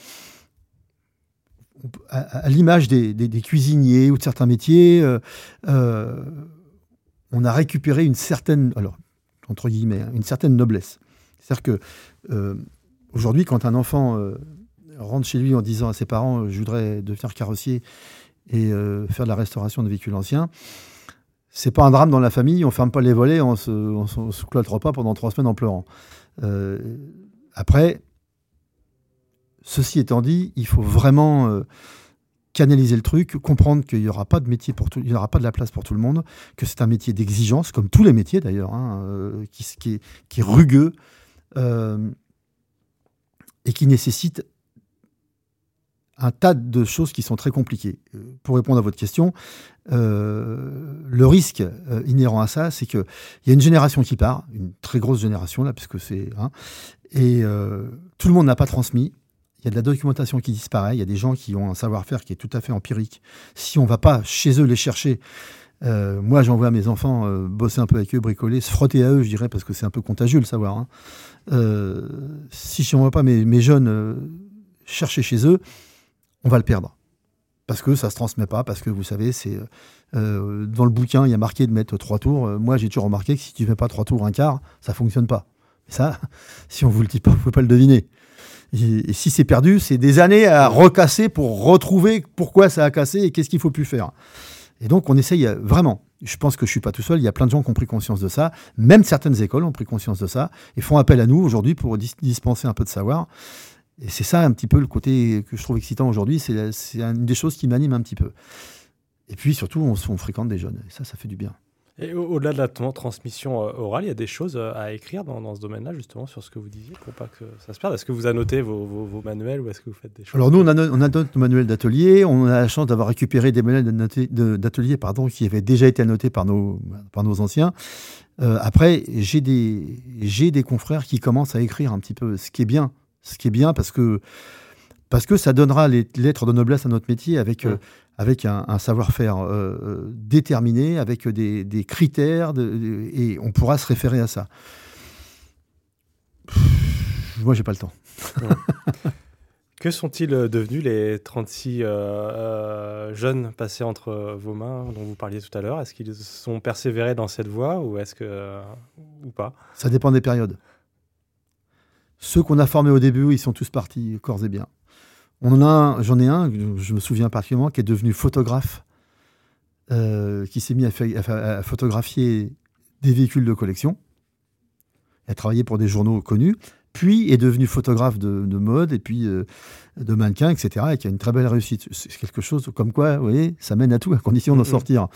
à, l'image des, cuisiniers ou de certains métiers, euh, euh, on a récupéré une certaine, alors entre guillemets, hein, une certaine noblesse. C'est-à-dire que euh, aujourd'hui, quand un enfant rentre chez lui en disant à ses parents je voudrais devenir carrossier et faire de la restauration de véhicules anciens, c'est pas un drame dans la famille, on ferme pas les volets, on se, on se cloître pas pendant trois semaines en pleurant. Après, ceci étant dit, il faut vraiment euh, canaliser le truc, comprendre qu'il n'y aura pas de métier pour tout, il n'y aura pas de la place pour tout le monde, que c'est un métier d'exigence, comme tous les métiers d'ailleurs, hein, euh, qui, est, rugueux euh, et qui nécessite un tas de choses qui sont très compliquées. Pour répondre à votre question, le risque inhérent à ça, c'est qu'il y a une génération qui part, une très grosse génération là, puisque c'est, hein, et euh, tout le monde n'a pas transmis. Il y a de la documentation qui disparaît. Il y a des gens qui ont un savoir-faire qui est tout à fait empirique. Si on ne va pas chez eux les chercher, euh, moi j'envoie mes enfants euh, bosser un peu avec eux, bricoler, se frotter à eux, je dirais, parce que c'est un peu contagieux le savoir. Hein. si je n'envoie pas mes, jeunes chercher chez eux, on va le perdre. Parce que ça ne se transmet pas, parce que vous savez, c'est dans le bouquin, il y a marqué de mettre trois tours. moi, j'ai toujours remarqué que si tu ne mets pas trois tours, un quart, ça fonctionne pas. Ça, si on vous le dit pas, vous pouvez pas le deviner. Et, si c'est perdu, c'est des années à recasser pour retrouver pourquoi ça a cassé et qu'est-ce qu'il faut plus faire. Et donc, on essaye euh, vraiment. Je pense que je suis pas tout seul. Il y a plein de gens qui ont pris conscience de ça. Même certaines écoles ont pris conscience de ça et font appel à nous aujourd'hui pour dispenser un peu de savoir. Et c'est ça un petit peu le côté que je trouve excitant aujourd'hui. C'est une des choses qui m'anime un petit peu. Et puis surtout, on, on fréquente des jeunes. Et ça, ça fait du bien. Et au-delà de la transmission euh, orale, il y a des choses euh, à écrire dans, ce domaine-là, justement, sur ce que vous disiez, pour pas que ça se perde? Est-ce que vous annotez vos, vos, manuels ou est-ce que vous faites des choses Alors nous, on, annote nos manuels d'atelier. On a la chance d'avoir récupéré des manuels d'atelier pardon, qui avaient déjà été annotés par nos, par nos anciens. Euh, après, j'ai des, des confrères qui commencent à écrire un petit peu, ce qui est bien. Ce qui est bien parce que parce que ça donnera les lettres de noblesse à notre métier avec, euh, avec un, savoir-faire euh, euh, déterminé, avec des, critères, et on pourra se référer à ça. moi, j'ai pas le temps. que sont-ils devenus les 36 jeunes passés entre vos mains dont vous parliez tout à l'heure? Est-ce qu'ils sont persévérés dans cette voie ou est-ce que ou pas? Ça dépend des périodes. Ceux qu'on a formés au début, ils sont tous partis corps et bien. On a, j'en ai un, je me souviens particulièrement, qui est devenu photographe, euh, qui s'est mis à, photographier des véhicules de collection. A travaillé pour des journaux connus, puis est devenu photographe de, mode et puis euh, de mannequin, etc. Et qui a une très belle réussite. C'est quelque chose comme quoi, vous voyez, ça mène à tout, à condition d'en sortir.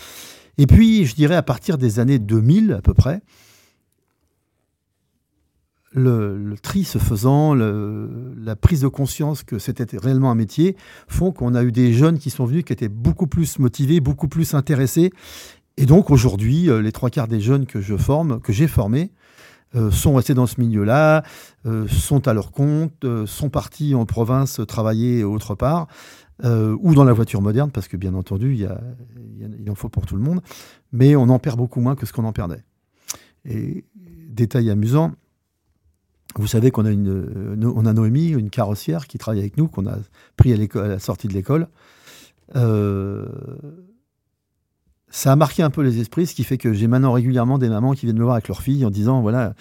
Et puis, je dirais, à partir des années 2000 à peu près, le, tri se faisant, la prise de conscience que c'était réellement un métier, font qu'on a eu des jeunes qui sont venus, qui étaient beaucoup plus motivés, beaucoup plus intéressés. Et donc aujourd'hui, euh, les trois quarts des jeunes que je forme, que j'ai formés, euh, sont restés dans ce milieu-là, euh, sont à leur compte, sont partis en province travailler autre part, ou dans la voiture moderne, parce que bien entendu, il en faut pour tout le monde, mais on en perd beaucoup moins que ce qu'on en perdait. Et détail amusant, vous savez qu'on a, une, euh, on a Noémie, une carrossière qui travaille avec nous, qu'on a pris à, à, la sortie de l'école. Euh, ça a marqué un peu les esprits, ce qui fait que j'ai maintenant régulièrement des mamans qui viennent me voir avec leur fille en disant voilà,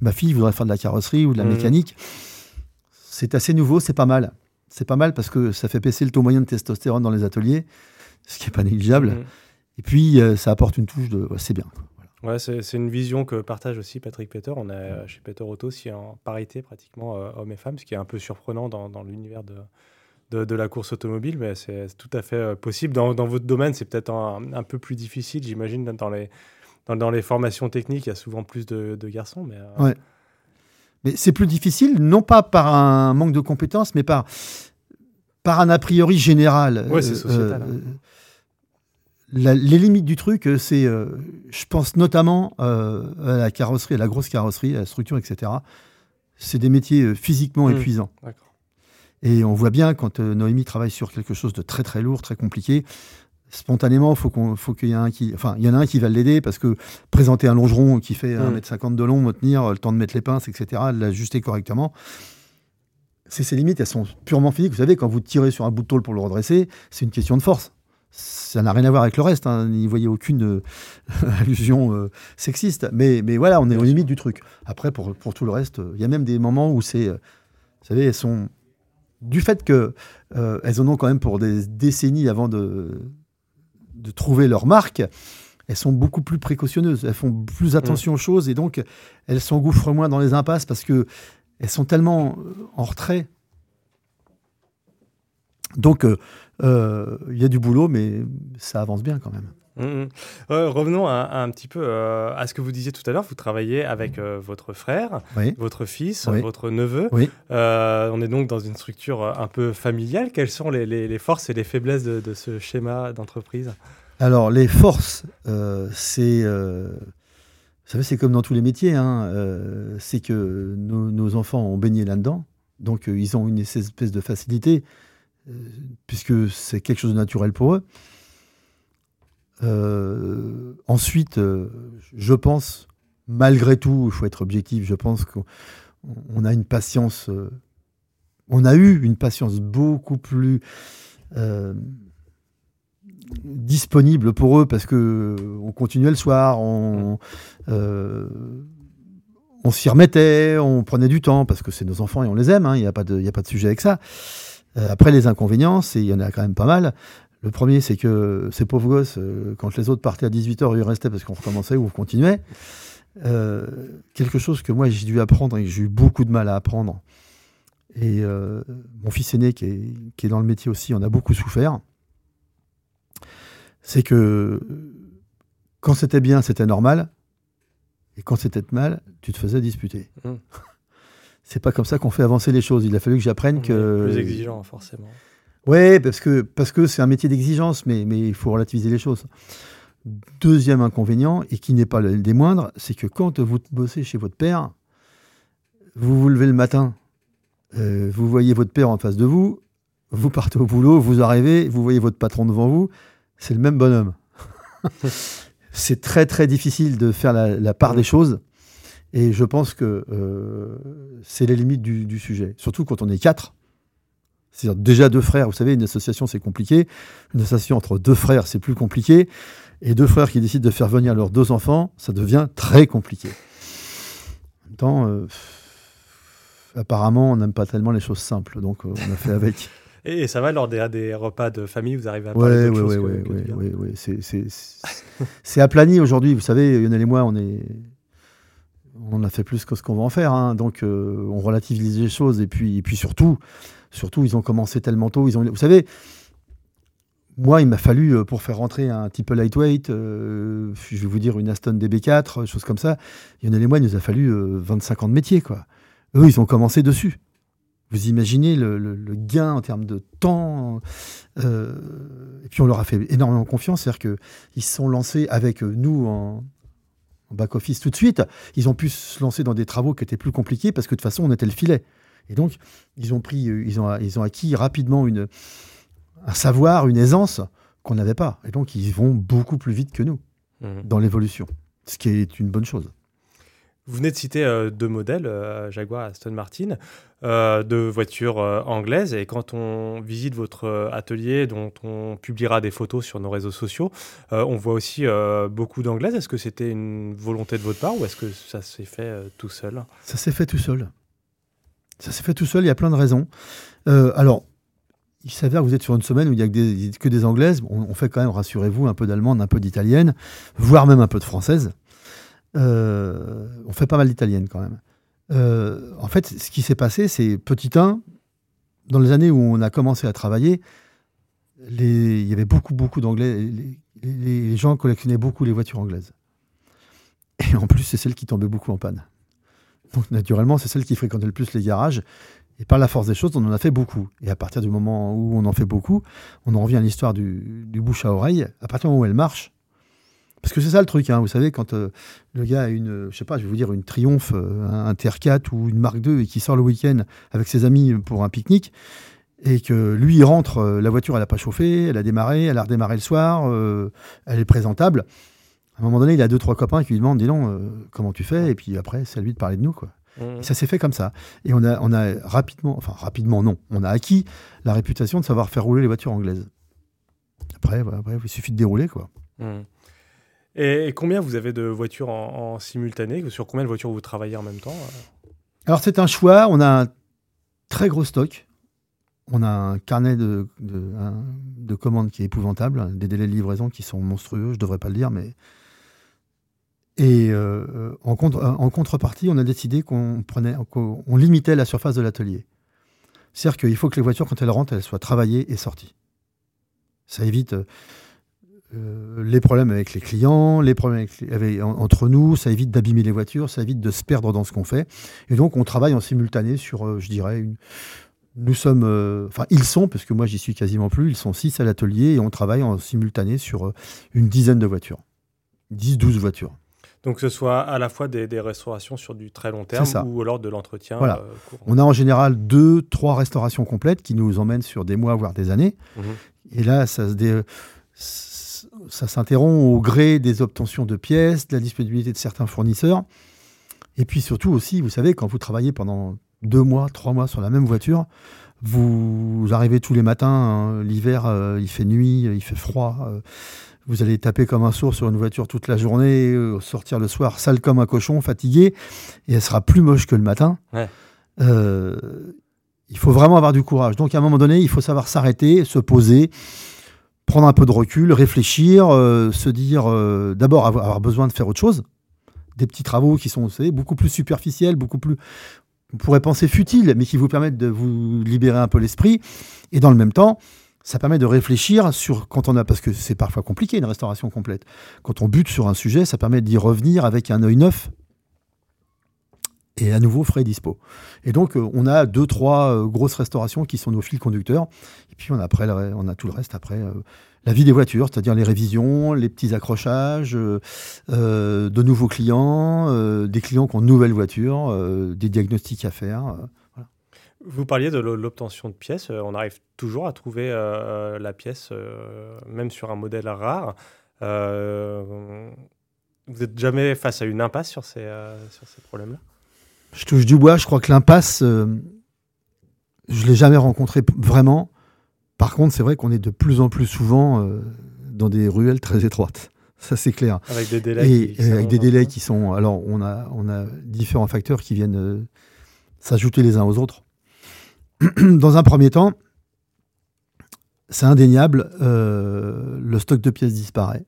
ma fille voudrait faire de la carrosserie ou de la mmh. mécanique. C'est assez nouveau, c'est pas mal. C'est pas mal parce que ça fait baisser le taux moyen de testostérone dans les ateliers, ce qui n'est pas négligeable. Mmh. Et puis, euh, ça apporte une touche de. c'est bien. Ouais, c'est une vision que partage aussi Patrick Peter. On a chez Peter Auto aussi en parité pratiquement euh, hommes et femmes, ce qui est un peu surprenant dans, dans l'univers de, de, de, la course automobile, mais c'est tout à fait euh, possible. Dans, dans votre domaine, c'est peut-être un, un, peu plus difficile, j'imagine, dans les, dans, dans, les formations techniques, il y a souvent plus de, de garçons. Mais, euh, ouais. mais c'est plus difficile, non pas par un manque de compétences, mais par, par un a priori général. Ouais, c'est sociétal. Hein les limites du truc, c'est, je pense notamment à la carrosserie, à la grosse carrosserie, à la structure, etc. C'est des métiers physiquement mmh. épuisants. Et on voit bien quand Noémie travaille sur quelque chose de très très lourd, très compliqué, spontanément, faut qu'on, faut qu'il y ait un qui, enfin, il y en a un qui va l'aider parce que présenter un longeron qui fait 1m50 mm. de long, me tenir, le temps de mettre les pinces, etc., l'ajuster correctement. C'est ses limites, elles sont purement physiques. Vous savez, quand vous tirez sur un bout de tôle pour le redresser, c'est une question de force. Ça n'a rien à voir avec le reste. Hein. N'y voyez aucune euh, allusion euh, sexiste. Mais, mais voilà, on est aux limites du truc. Après, pour, pour tout le reste, il y a même des moments où c'est. Euh, vous savez, elles sont. Du fait qu'elles en ont quand même pour des décennies avant de, de trouver leur marque, elles sont beaucoup plus précautionneuses, elles font plus attention aux choses et donc elles s'engouffrent moins dans les impasses parce que elles sont tellement en retrait. Donc il y a du boulot, mais ça avance bien quand même. Mmh, mmh. revenons un petit peu à ce que vous disiez tout à l'heure. Vous travaillez avec votre frère, votre fils, votre neveu. on est donc dans une structure un peu familiale. Quelles sont les, forces et les faiblesses de, ce schéma d'entreprise? Alors, les forces, c'est. vous savez, c'est comme dans tous les métiers. Hein, c'est que nos, nos, enfants ont baigné là-dedans. Donc, ils ont une espèce de facilité, puisque c'est quelque chose de naturel pour eux. Euh, ensuite, euh, je pense, malgré tout, il faut être objectif, je pense qu'on a une patience, euh, on a eu une patience beaucoup plus disponible pour eux parce que on continuait le soir, on, s'y remettait, on prenait du temps parce que c'est nos enfants et on les aime, hein, il n'y a pas de sujet avec ça. Après, les inconvénients, il y en a quand même pas mal. Le premier, c'est que ces pauvres gosses, euh, quand les autres partaient à 18h, ils restaient parce qu'on recommençait ou on continuait. Euh, quelque chose que moi j'ai dû apprendre et que j'ai eu beaucoup de mal à apprendre. Et euh, mon fils aîné, qui est, qui est, dans le métier aussi, en a beaucoup souffert. C'est que quand c'était bien, c'était normal. Et quand c'était mal, tu te faisais disputer. Mmh. C'est pas comme ça qu'on fait avancer les choses. Il a fallu que j'apprenne que. Plus exigeant, forcément. Oui, parce que parce que c'est un métier d'exigence, mais, mais il faut relativiser les choses. Deuxième inconvénient, et qui n'est pas le des moindres, c'est que quand vous bossez chez votre père, vous vous levez le matin, euh, vous voyez votre père en face de vous, vous partez au boulot, vous arrivez, vous voyez votre patron devant vous, c'est le même bonhomme. c'est très très difficile de faire la, part des choses. Et je pense que euh, c'est les limites du, du, sujet. Surtout quand on est quatre. C'est-à-dire déjà deux frères, vous savez, une association c'est compliqué. Une association entre deux frères c'est plus compliqué. Et deux frères qui décident de faire venir leurs deux enfants, ça devient très compliqué. En même temps, euh, apparemment, on n'aime pas tellement les choses simples, donc euh, on a fait avec. Et ça va lors des, repas de famille, vous arrivez à parler de choses Oui, oui, oui. C'est aplani aujourd'hui. Vous savez, Lionel et moi, on est, on a fait plus que ce qu'on va en faire. Hein. Donc, euh, on relativise les choses. Et puis, et surtout, ils ont commencé tellement tôt. Vous savez, moi, il m'a fallu, euh, pour faire rentrer un type lightweight, euh, je vais vous dire une Aston DB4, chose comme ça, il y en a les mois, il nous a fallu 25 euh, ans de métier. Quoi. Eux, ils ont commencé dessus. Vous imaginez le, gain en termes de temps. et puis, on leur a fait énormément confiance. C'est-à-dire qu'ils se sont lancés avec nous en back-office tout de suite. Ils ont pu se lancer dans des travaux qui étaient plus compliqués parce que de toute façon, on était le filet. Et donc, ils ont, pris, euh, ils ont, ils ont acquis rapidement une, un savoir, une aisance qu'on n'avait pas. Et donc, ils vont beaucoup plus vite que nous mmh. dans l'évolution, ce qui est une bonne chose. Vous venez de citer euh, deux modèles, euh, Jaguar Aston Martin, de voitures anglaises. Et quand on visite votre atelier, dont on publiera des photos sur nos réseaux sociaux, on voit aussi beaucoup d'anglaises. Est-ce que c'était une volonté de votre part ou est-ce que ça s'est fait tout seul? Ça s'est fait tout seul. Ça s'est fait tout seul, il y a plein de raisons. Euh, alors, il s'avère que vous êtes sur une semaine où il n'y a que des, anglaises. On, fait quand même, rassurez-vous, un peu d'allemande, un peu d'italienne, voire même un peu de française. Euh, on fait pas mal d'italienne quand même. Euh, en fait, ce qui s'est passé, c'est petit 1, dans les années où on a commencé à travailler, il y avait beaucoup, beaucoup d'anglais. les, gens collectionnaient beaucoup les voitures anglaises. Et en plus, c'est celles qui tombaient beaucoup en panne. Donc naturellement, c'est celle qui fréquentait le plus les garages. Et par la force des choses, on en a fait beaucoup. Et à partir du moment où on en fait beaucoup, on en revient à l'histoire du, bouche à oreille. À partir du moment où elle marche, parce que c'est ça le truc, hein, vous savez, quand euh, le gars a une, je sais pas, je vais vous dire, une Triomphe, euh, un TR4 ou une Mark II et qui sort le week-end avec ses amis pour un pique-nique, et que lui, il rentre, euh, la voiture, elle n'a pas chauffé, elle a démarré, elle a redémarré le soir, elle est présentable. À un moment donné, il a deux, trois copains qui lui demandent, dis donc, comment tu fais? Et puis après, c'est à lui de parler de nous, quoi. Mmh. ça s'est fait comme ça. Et on a, on a rapidement, enfin rapidement non, on a acquis la réputation de savoir faire rouler les voitures anglaises. Après, après il suffit de dérouler, quoi. Mmh. Et, combien vous avez de voitures en, simultané? Sur combien de voitures vous travaillez en même temps euh? Alors c'est un choix. On a un très gros stock. On a un carnet de, de, commandes qui est épouvantable, des délais de livraison qui sont monstrueux, je ne devrais pas le dire, mais... Et euh, en, contre, en, contrepartie, on a décidé qu'on prenait, qu'on limitait la surface de l'atelier. C'est-à-dire qu'il faut que les voitures, quand elles rentrent, elles soient travaillées et sorties. Ça évite euh, les problèmes avec les clients, les problèmes entre nous, ça évite d'abîmer les voitures, ça évite de se perdre dans ce qu'on fait. Et donc, on travaille en simultané sur, euh, je dirais, une, nous sommes, euh, enfin, ils sont, parce que moi, j'y suis quasiment plus, ils sont six à l'atelier et on travaille en simultané sur une dizaine de voitures. 10, 12 voitures. Donc, que ce soit à la fois des, restaurations sur du très long terme ou alors de l'entretien. Voilà. on a en général deux, trois restaurations complètes qui nous emmènent sur des mois, voire des années. Mhm. Et là, ça se dé ça s'interrompt au gré des obtentions de pièces, de la disponibilité de certains fournisseurs. Et puis surtout aussi, vous savez, quand vous travaillez pendant deux mois, trois mois sur la même voiture, vous arrivez tous les matins, hein, l'hiver, euh, il fait nuit, il fait froid. Euh, vous allez taper comme un sourd sur une voiture toute la journée, euh, sortir le soir sale comme un cochon, fatigué, et elle sera plus moche que le matin. il faut vraiment avoir du courage. Donc à un moment donné, il faut savoir s'arrêter, se poser, prendre un peu de recul, réfléchir, euh, se dire euh, d'abord avoir, besoin de faire autre chose, des petits travaux qui sont beaucoup plus superficiels, beaucoup plus, on pourrait penser futiles, mais qui vous permettent de vous libérer un peu l'esprit. Et dans le même temps, ça permet de réfléchir sur quand on a, parce que c'est parfois compliqué une restauration complète. Quand on bute sur un sujet, ça permet d'y revenir avec un œil neuf et à nouveau frais dispo. Et donc, euh, on a deux, trois euh, grosses restaurations qui sont nos fils conducteurs. Et puis, on a, après, on a tout le reste après. Euh, la vie des voitures, c'est-à-dire les révisions, les petits accrochages, de nouveaux clients, des clients qui ont de nouvelles voitures, des diagnostics à faire. Vous parliez de l'obtention de pièces. On arrive toujours à trouver la pièce, même sur un modèle rare. vous n'êtes jamais face à une impasse sur ces, sur ces problèmes-là? Je touche du bois, je crois que l'impasse, euh, je ne l'ai jamais rencontré vraiment. Par contre, c'est vrai qu'on est de plus en plus souvent euh, dans des ruelles très étroites. Ça, c'est clair. Avec des délais. qui, avec des délais qui sont. Alors, on a, on a différents facteurs qui viennent euh, s'ajouter les uns aux autres. Dans un premier temps, c'est indéniable, le stock de pièces disparaît.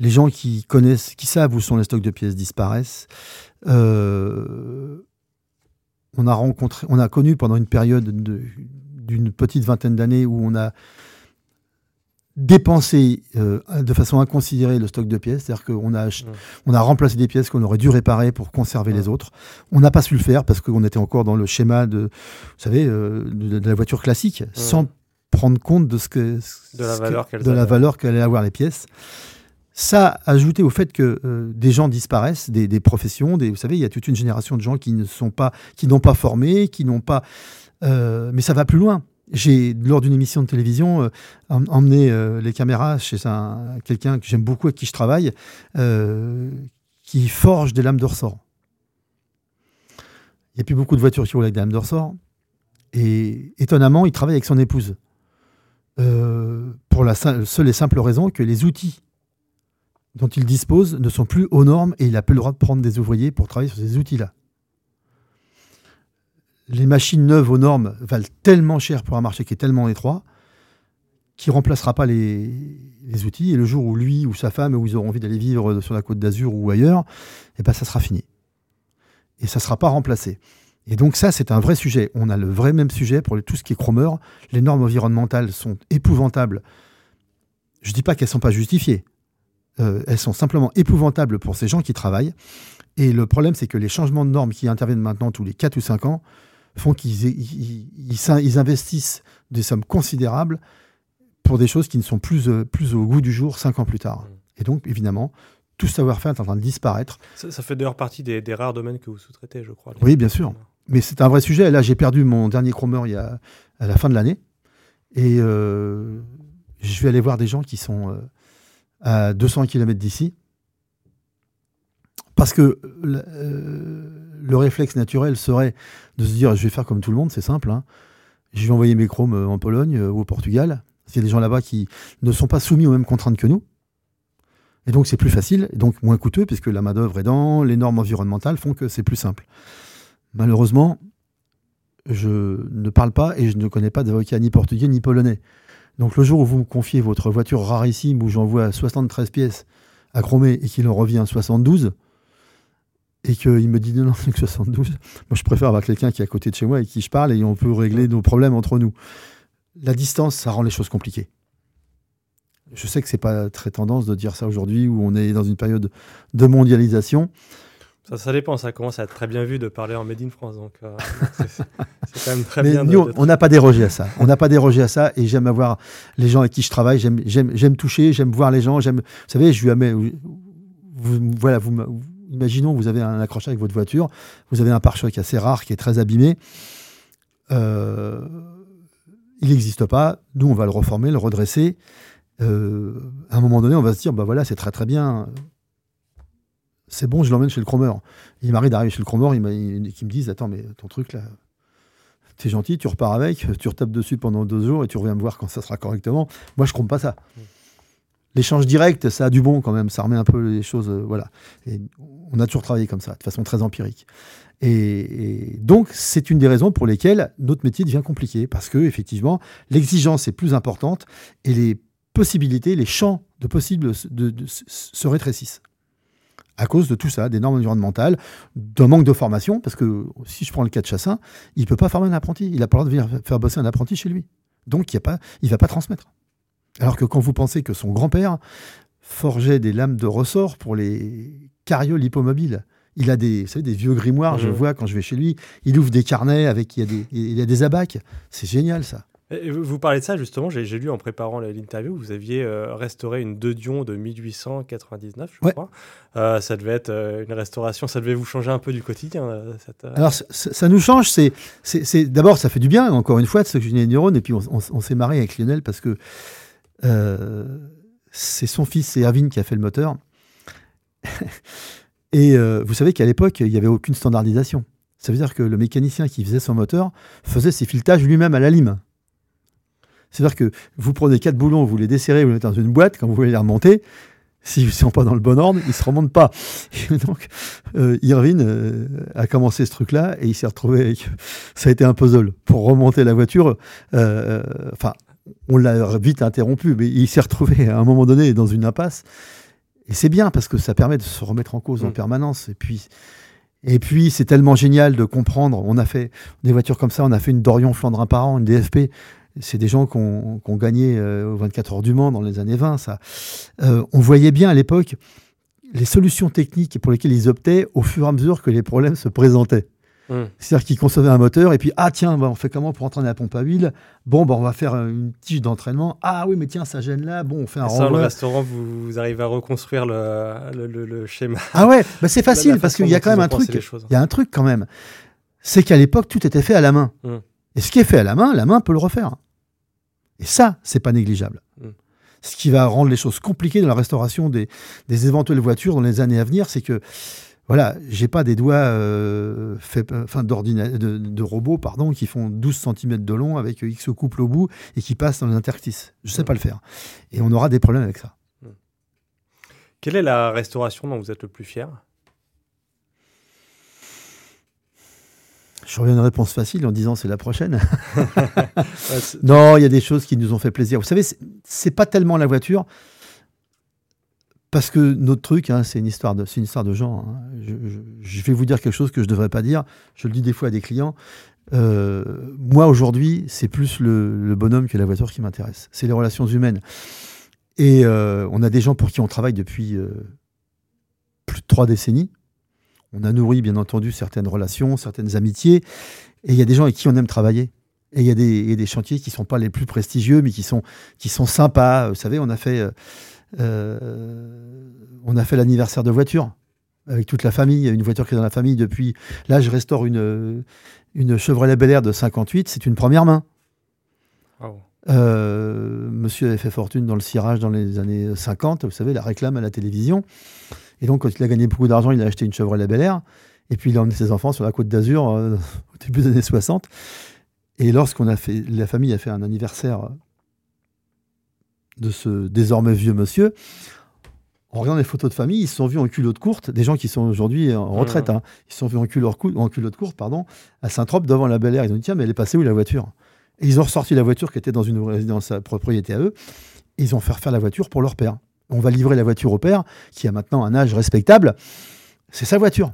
Les gens qui connaissent, qui savent où sont les stocks de pièces disparaissent. Euh, on a rencontré, on a connu pendant une période d'une petite vingtaine d'années où on a dépensé euh, de façon inconsidérée le stock de pièces, c'est-à-dire qu'on a, on a remplacé des pièces qu'on aurait dû réparer pour conserver les autres. On n'a pas su le faire parce qu'on était encore dans le schéma de, vous savez, euh, de, la voiture classique, sans prendre compte de ce que de la valeur qu'elle allait avoir les pièces. Ça, ajouté au fait que euh, des gens disparaissent, des, professions, vous savez, il y a toute une génération de gens qui ne sont pas, qui n'ont pas formé, qui n'ont pas. Euh, mais ça va plus loin. J'ai, lors d'une émission de télévision, euh, emmené les caméras chez un, quelqu'un que j'aime beaucoup, avec qui je travaille, qui forge des lames de ressort. Il n'y a plus beaucoup de voitures qui roulent avec des lames de ressort. Et étonnamment, il travaille avec son épouse. pour la seule et simple raison que les outils dont il dispose ne sont plus aux normes et il n'a plus le droit de prendre des ouvriers pour travailler sur ces outils-là. Les machines neuves aux normes valent tellement cher pour un marché qui est tellement étroit qu'il ne remplacera pas les, outils. Et le jour où lui ou sa femme ou ils auront envie d'aller vivre sur la côte d'Azur ou ailleurs, eh ben ça sera fini. Et ça ne sera pas remplacé. Et donc ça, c'est un vrai sujet. On a le vrai même sujet pour tout ce qui est chromeur. Les normes environnementales sont épouvantables. Je ne dis pas qu'elles ne sont pas justifiées. Euh, elles sont simplement épouvantables pour ces gens qui travaillent. Et le problème, c'est que les changements de normes qui interviennent maintenant tous les 4 ou 5 ans font qu'ils ils, ils investissent des sommes considérables pour des choses qui ne sont plus, euh, plus au goût du jour cinq ans plus tard. Mmh. Et donc, évidemment, tout savoir-faire est en train de disparaître. Ça, fait d'ailleurs partie des, rares domaines que vous sous-traitez, je crois. Oui, bien sûr. Mais c'est un vrai sujet. Là, j'ai perdu mon dernier chromeur il y a, à la fin de l'année. Et euh, je vais aller voir des gens qui sont euh, à 200 km d'ici. Parce que le réflexe naturel serait de se dire je vais faire comme tout le monde, c'est simple. Hein. Je vais envoyer mes chromes en Pologne ou au Portugal. Il y a des gens là-bas qui ne sont pas soumis aux mêmes contraintes que nous. Et donc c'est plus facile, et donc moins coûteux, puisque la main-d'œuvre est dans, les normes environnementales font que c'est plus simple. Malheureusement, je ne parle pas et je ne connais pas d'avocat ni portugais ni polonais. Donc le jour où vous me confiez votre voiture rarissime où j'envoie 73 pièces à chromer et qu'il en revient 72, et qu'il me dit non, non, que 72, moi je préfère avoir quelqu'un qui est à côté de chez moi et qui je parle et on peut régler nos problèmes entre nous la distance, ça rend les choses compliquées. Je sais que c'est pas très tendance de dire ça aujourd'hui où on est dans une période de mondialisation. Ça, ça dépend, ça commence à être très bien vu de parler en Made in France. Donc, euh, c'est quand même très bien. Nous, on n'a pas dérogé à ça. On n'a pas dérogé à ça et j'aime avoir les gens avec qui je travaille. J'aime toucher, j'aime voir les gens. Vous savez, je lui amène. Vous, voilà, vous, imaginons, vous avez un accrochage avec votre voiture, vous avez un pare-choc assez rare qui est très abîmé. Euh, il n'existe pas. Nous, on va le reformer, le redresser. Euh, à un moment donné, on va se dire, bah voilà, c'est très très bien. C'est bon, je l'emmène chez le chromeur. Il m'arrive d'arriver chez le chromeur, il, qui me disent, attends, mais ton truc là, t'es gentil, tu repars avec, tu retapes dessus pendant deux jours et tu reviens me voir quand ça sera correctement. Moi, je ne pas ça. Mm. L'échange direct, ça a du bon quand même, ça remet un peu les choses, euh, voilà. Et on a toujours travaillé comme ça, de façon très empirique. Et, donc, c'est une des raisons pour lesquelles notre métier devient compliqué, parce que effectivement, l'exigence est plus importante et les possibilités, les champs de possibles de, se rétrécissent. À cause de tout ça, des normes environnementales, d'un manque de formation, parce que si je prends le cas de Chassin, il ne peut pas former un apprenti. Il n'a pas le droit de venir faire bosser un apprenti chez lui. Donc, il ne va pas transmettre. Alors que quand vous pensez que son grand-père forgeait des lames de ressort pour les carrioles hippomobiles, il a des, des vieux grimoires, je mhm. vois quand je vais chez lui. Il ouvre des carnets avec, il y a des, il y a des abacs. C'est génial ça. Vous parlez de ça justement, j'ai lu en préparant l'interview, vous aviez euh, restauré une De Dion de 1899, je crois. Euh, ça devait être euh, une restauration, ça devait vous changer un peu du quotidien. Alors ça, nous change, c'est, d'abord ça fait du bien, encore une fois, de ce que des neurones, et puis on, s'est marré avec Lionel parce que c'est son fils, c'est Erwin qui a fait le moteur. Et vous savez qu'à l'époque, il n'y avait aucune standardisation. Ça veut dire que le mécanicien qui faisait son moteur faisait ses filetages lui-même à la lime. C'est-à-dire que vous prenez quatre boulons, vous les desserrez, vous les mettez dans une boîte, quand vous voulez les remonter, s'ils ne sont pas dans le bon ordre, ils ne se remontent pas. Et donc, euh, Irvine euh, a commencé ce truc-là et il s'est retrouvé avec. Ça a été un puzzle. Pour remonter la voiture, enfin, on l'a vite interrompu, mais il s'est retrouvé à un moment donné dans une impasse. Et c'est bien parce que ça permet de se remettre en cause en mm. permanence. Et puis, et puis c'est tellement génial de comprendre. On a fait des voitures comme ça. On a fait une Dorion Flandrin par an, une DFP. C'est des gens qui ont, gagné euh, aux 24 heures du Mans dans les années 20. Ça. Euh, on voyait bien à l'époque les solutions techniques pour lesquelles ils optaient au fur et à mesure que les problèmes se présentaient. Hum. C'est-à-dire qu'ils concevaient un moteur et puis, ah tiens, bah, on fait comment pour entraîner la pompe à huile? Bon, bah, on va faire une tige d'entraînement. Ah oui, mais tiens, ça gêne là. Bon, on fait un ça, le restaurant, vous, arrivez à reconstruire le, le, schéma. Ah ouais, bah, c'est facile parce qu'il y a quand même un truc. Il y a un truc quand même. C'est qu'à l'époque, tout était fait à la main. Hum. Et ce qui est fait à la main, la main peut le refaire. Et ça, c'est pas négligeable. Hum. Ce qui va rendre les choses compliquées dans la restauration des, des éventuelles voitures dans les années à venir, c'est que voilà, j'ai pas des doigts euh, enfin, de, de robots pardon, qui font 12 cm de long avec X couple au bout et qui passent dans les interstices. Je sais pas le faire. Et on aura des problèmes avec ça. Quelle est la restauration dont vous êtes le plus fier? Je reviens à une réponse facile en disant c'est la prochaine. non, il y a des choses qui nous ont fait plaisir. Vous savez, c'est pas tellement la voiture, parce que notre truc, hein, c'est une histoire de, une histoire de gens. Hein. Je, vais vous dire quelque chose que je ne devrais pas dire. Je le dis des fois à des clients. Euh, moi, aujourd'hui, c'est plus le, bonhomme que la voiture qui m'intéresse. C'est les relations humaines. Et euh, on a des gens pour qui on travaille depuis euh, plus de trois décennies. On a nourri, bien entendu, certaines relations, certaines amitiés. Et il y a des gens avec qui on aime travailler. Et il y, a des, il y a des chantiers qui ne sont pas les plus prestigieux, mais qui sont, qui sont sympas. Vous savez, on a fait, euh, euh, on a fait l'anniversaire de voiture avec toute la famille. Il y a une voiture qui est dans la famille depuis. Là, je restaure une, une Chevrolet Bel Air de 58. C'est une première main. Euh, monsieur avait fait fortune dans le cirage dans les années 50, vous savez, la réclame à la télévision. Et donc, quand il a gagné beaucoup d'argent, il a acheté une Chevrolet Bel Air. Et puis, il a emmené ses enfants sur la côte d'Azur au début des années 60. Et lorsqu'on a fait, la famille a fait un anniversaire de ce désormais vieux monsieur, en regardant les photos de famille, ils se sont vus en culotte courte, des gens qui sont aujourd'hui en retraite, mmh. hein, ils se sont vus en culotte, en culotte courte pardon, à Saint-Trope devant la Bel Air. Ils ont dit Tiens, mais elle est passée où la voiture? Et ils ont ressorti la voiture qui était dans une résidence à propriété à eux. Et ils ont fait refaire la voiture pour leur père. On va livrer la voiture au père, qui a maintenant un âge respectable. C'est sa voiture.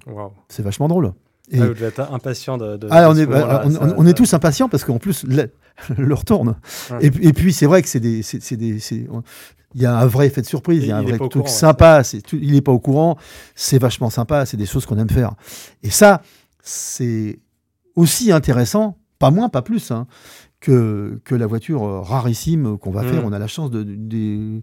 C'est vachement drôle. Et... Ah, vous devez être impatient de. ah, on, est, bah, on, est, tous impatients parce qu'en plus, le, leur tourne. Et, et, puis, c'est vrai que c'est des. il y a un vrai effet de surprise, il y a un vrai truc sympa. il n'est pas au courant, c'est vachement sympa, c'est des choses qu'on aime faire. Et ça, c'est aussi intéressant, pas moins, pas plus, hein, que, que la voiture rarissime qu'on va faire. Mm. On a la chance de,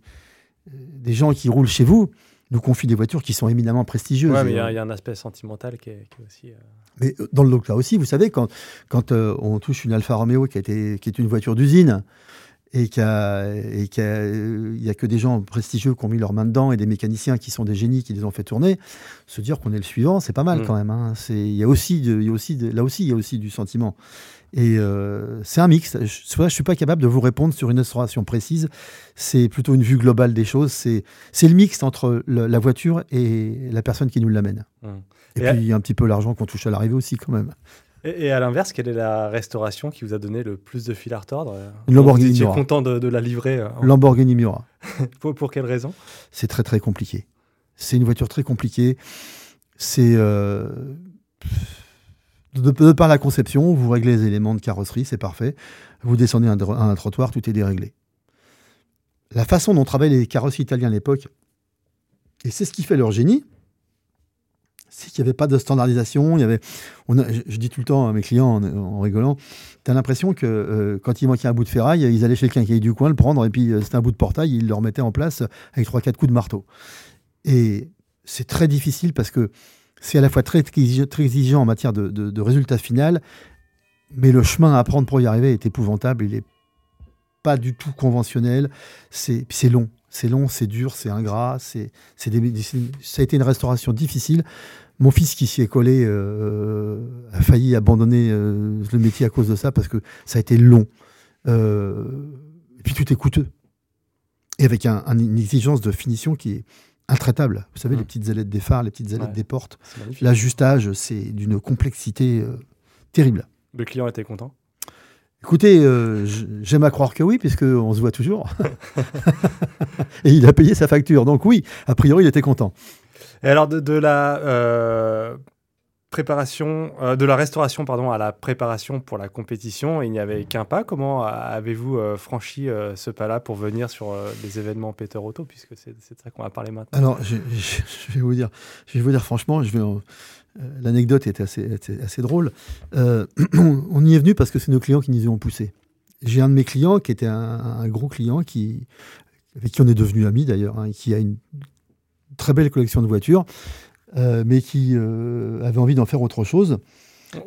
des gens qui roulent chez vous nous confient des voitures qui sont éminemment prestigieuses. Oui, mais il y, a un aspect sentimental qui est, aussi. Euh, mais euh, dans le cas aussi, vous savez, quand, quand euh, on touche une Alfa Romeo qui, a été, qui est une voiture d'usine, et qu'il n'y a, que des gens prestigieux qui ont mis leurs mains dedans et des mécaniciens qui sont des génies qui les ont fait tourner, se dire qu'on est le suivant, c'est pas mal mm. quand même. Hein. Il y a aussi, y a aussi là aussi, il y a aussi du sentiment. Et euh, c'est un mix. Je ne suis pas capable de vous répondre sur une restauration précise. C'est plutôt une vue globale des choses. C'est le mix entre la voiture et la personne qui nous l'amène. Mm. Et, puis, il y a un petit peu l'argent qu'on touche à l'arrivée aussi, quand même. Et, à l'inverse, quelle est la restauration qui vous a donné le plus de fil à retordre Une Lamborghini Miura. content de, la livrer euh, Lamborghini Miura. pour, pour, quelle raison? C'est très très compliqué. C'est une voiture très compliquée. C'est euh, de, par la conception, vous réglez les éléments de carrosserie, c'est parfait. Vous descendez un, un trottoir, tout est déréglé. La façon dont travaillaient les carrosses italiens à l'époque, et c'est ce qui fait leur génie, c'est qu'il n'y avait pas de standardisation. Je, dis tout le temps à mes clients en, rigolant, tu as l'impression que euh, quand il manquait un bout de ferraille, ils allaient chez quelqu'un qui avait du coin le prendre, et puis euh, c'était un bout de portail, ils le remettaient en place avec 3-4 coups de marteau. Et c'est très difficile parce que c'est à la fois très, exigeant en matière de, de, résultat final, mais le chemin à prendre pour y arriver est épouvantable. Il n'est pas du tout conventionnel. C'est long. C'est long, c'est dur, c'est ingrat. C'est ça a été une restauration difficile. Mon fils qui s'y est collé euh, a failli abandonner euh, le métier à cause de ça parce que ça a été long. Euh, et puis tout est coûteux. Et avec une exigence de finition qui est intraitable. Vous savez, les mmh. petites ailettes des phares, les petites ailettes des portes. L'ajustage, c'est d'une complexité terrible. Le client était content Écoutez, j'aime à croire que oui, puisqu'on se voit toujours. Et il a payé sa facture. Donc oui, a priori, il était content. Et alors, de, la euh, préparation, euh, de la restauration pardon, à la préparation pour la compétition, il n'y avait qu'un pas. Comment avez-vous euh, franchi ce pas-là pour venir sur les événements Peter Auto, puisque c'est de ça qu'on va parler maintenant? Alors, je, vais vous dire, je vais vous dire franchement, je vais. L'anecdote était assez, assez, drôle. on y est venu parce que c'est nos clients qui nous y ont poussé. J'ai un de mes clients qui était un, gros client qui, avec qui on est devenu amis d'ailleurs, hein, qui a une très belle collection de voitures, euh, mais qui euh, avait envie d'en faire autre chose.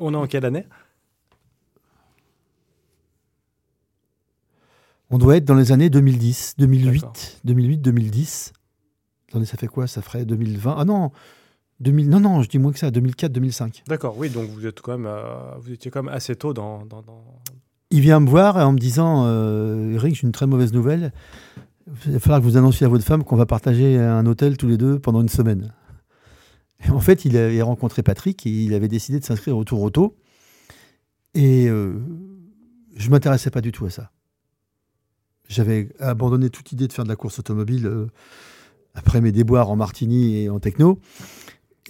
On est en quelle année? On doit être dans les années 2010, 2008, 2008, 2010. Attendez, ça fait quoi? Ça ferait 2020 Ah non 2000, non, non, je dis moins que ça, 2004, 2005. D'accord, oui, donc vous, êtes quand même, euh, vous étiez quand même assez tôt dans, Il vient me voir en me disant Eric, j'ai une très mauvaise nouvelle il va falloir que vous annonciez à votre femme qu'on va partager un hôtel tous les deux pendant une semaine. Et en fait, il avait rencontré Patrick et il avait décidé de s'inscrire au Tour Auto. Et euh, je ne m'intéressais pas du tout à ça. J'avais abandonné toute idée de faire de la course automobile euh, après mes déboires en Martini et en techno.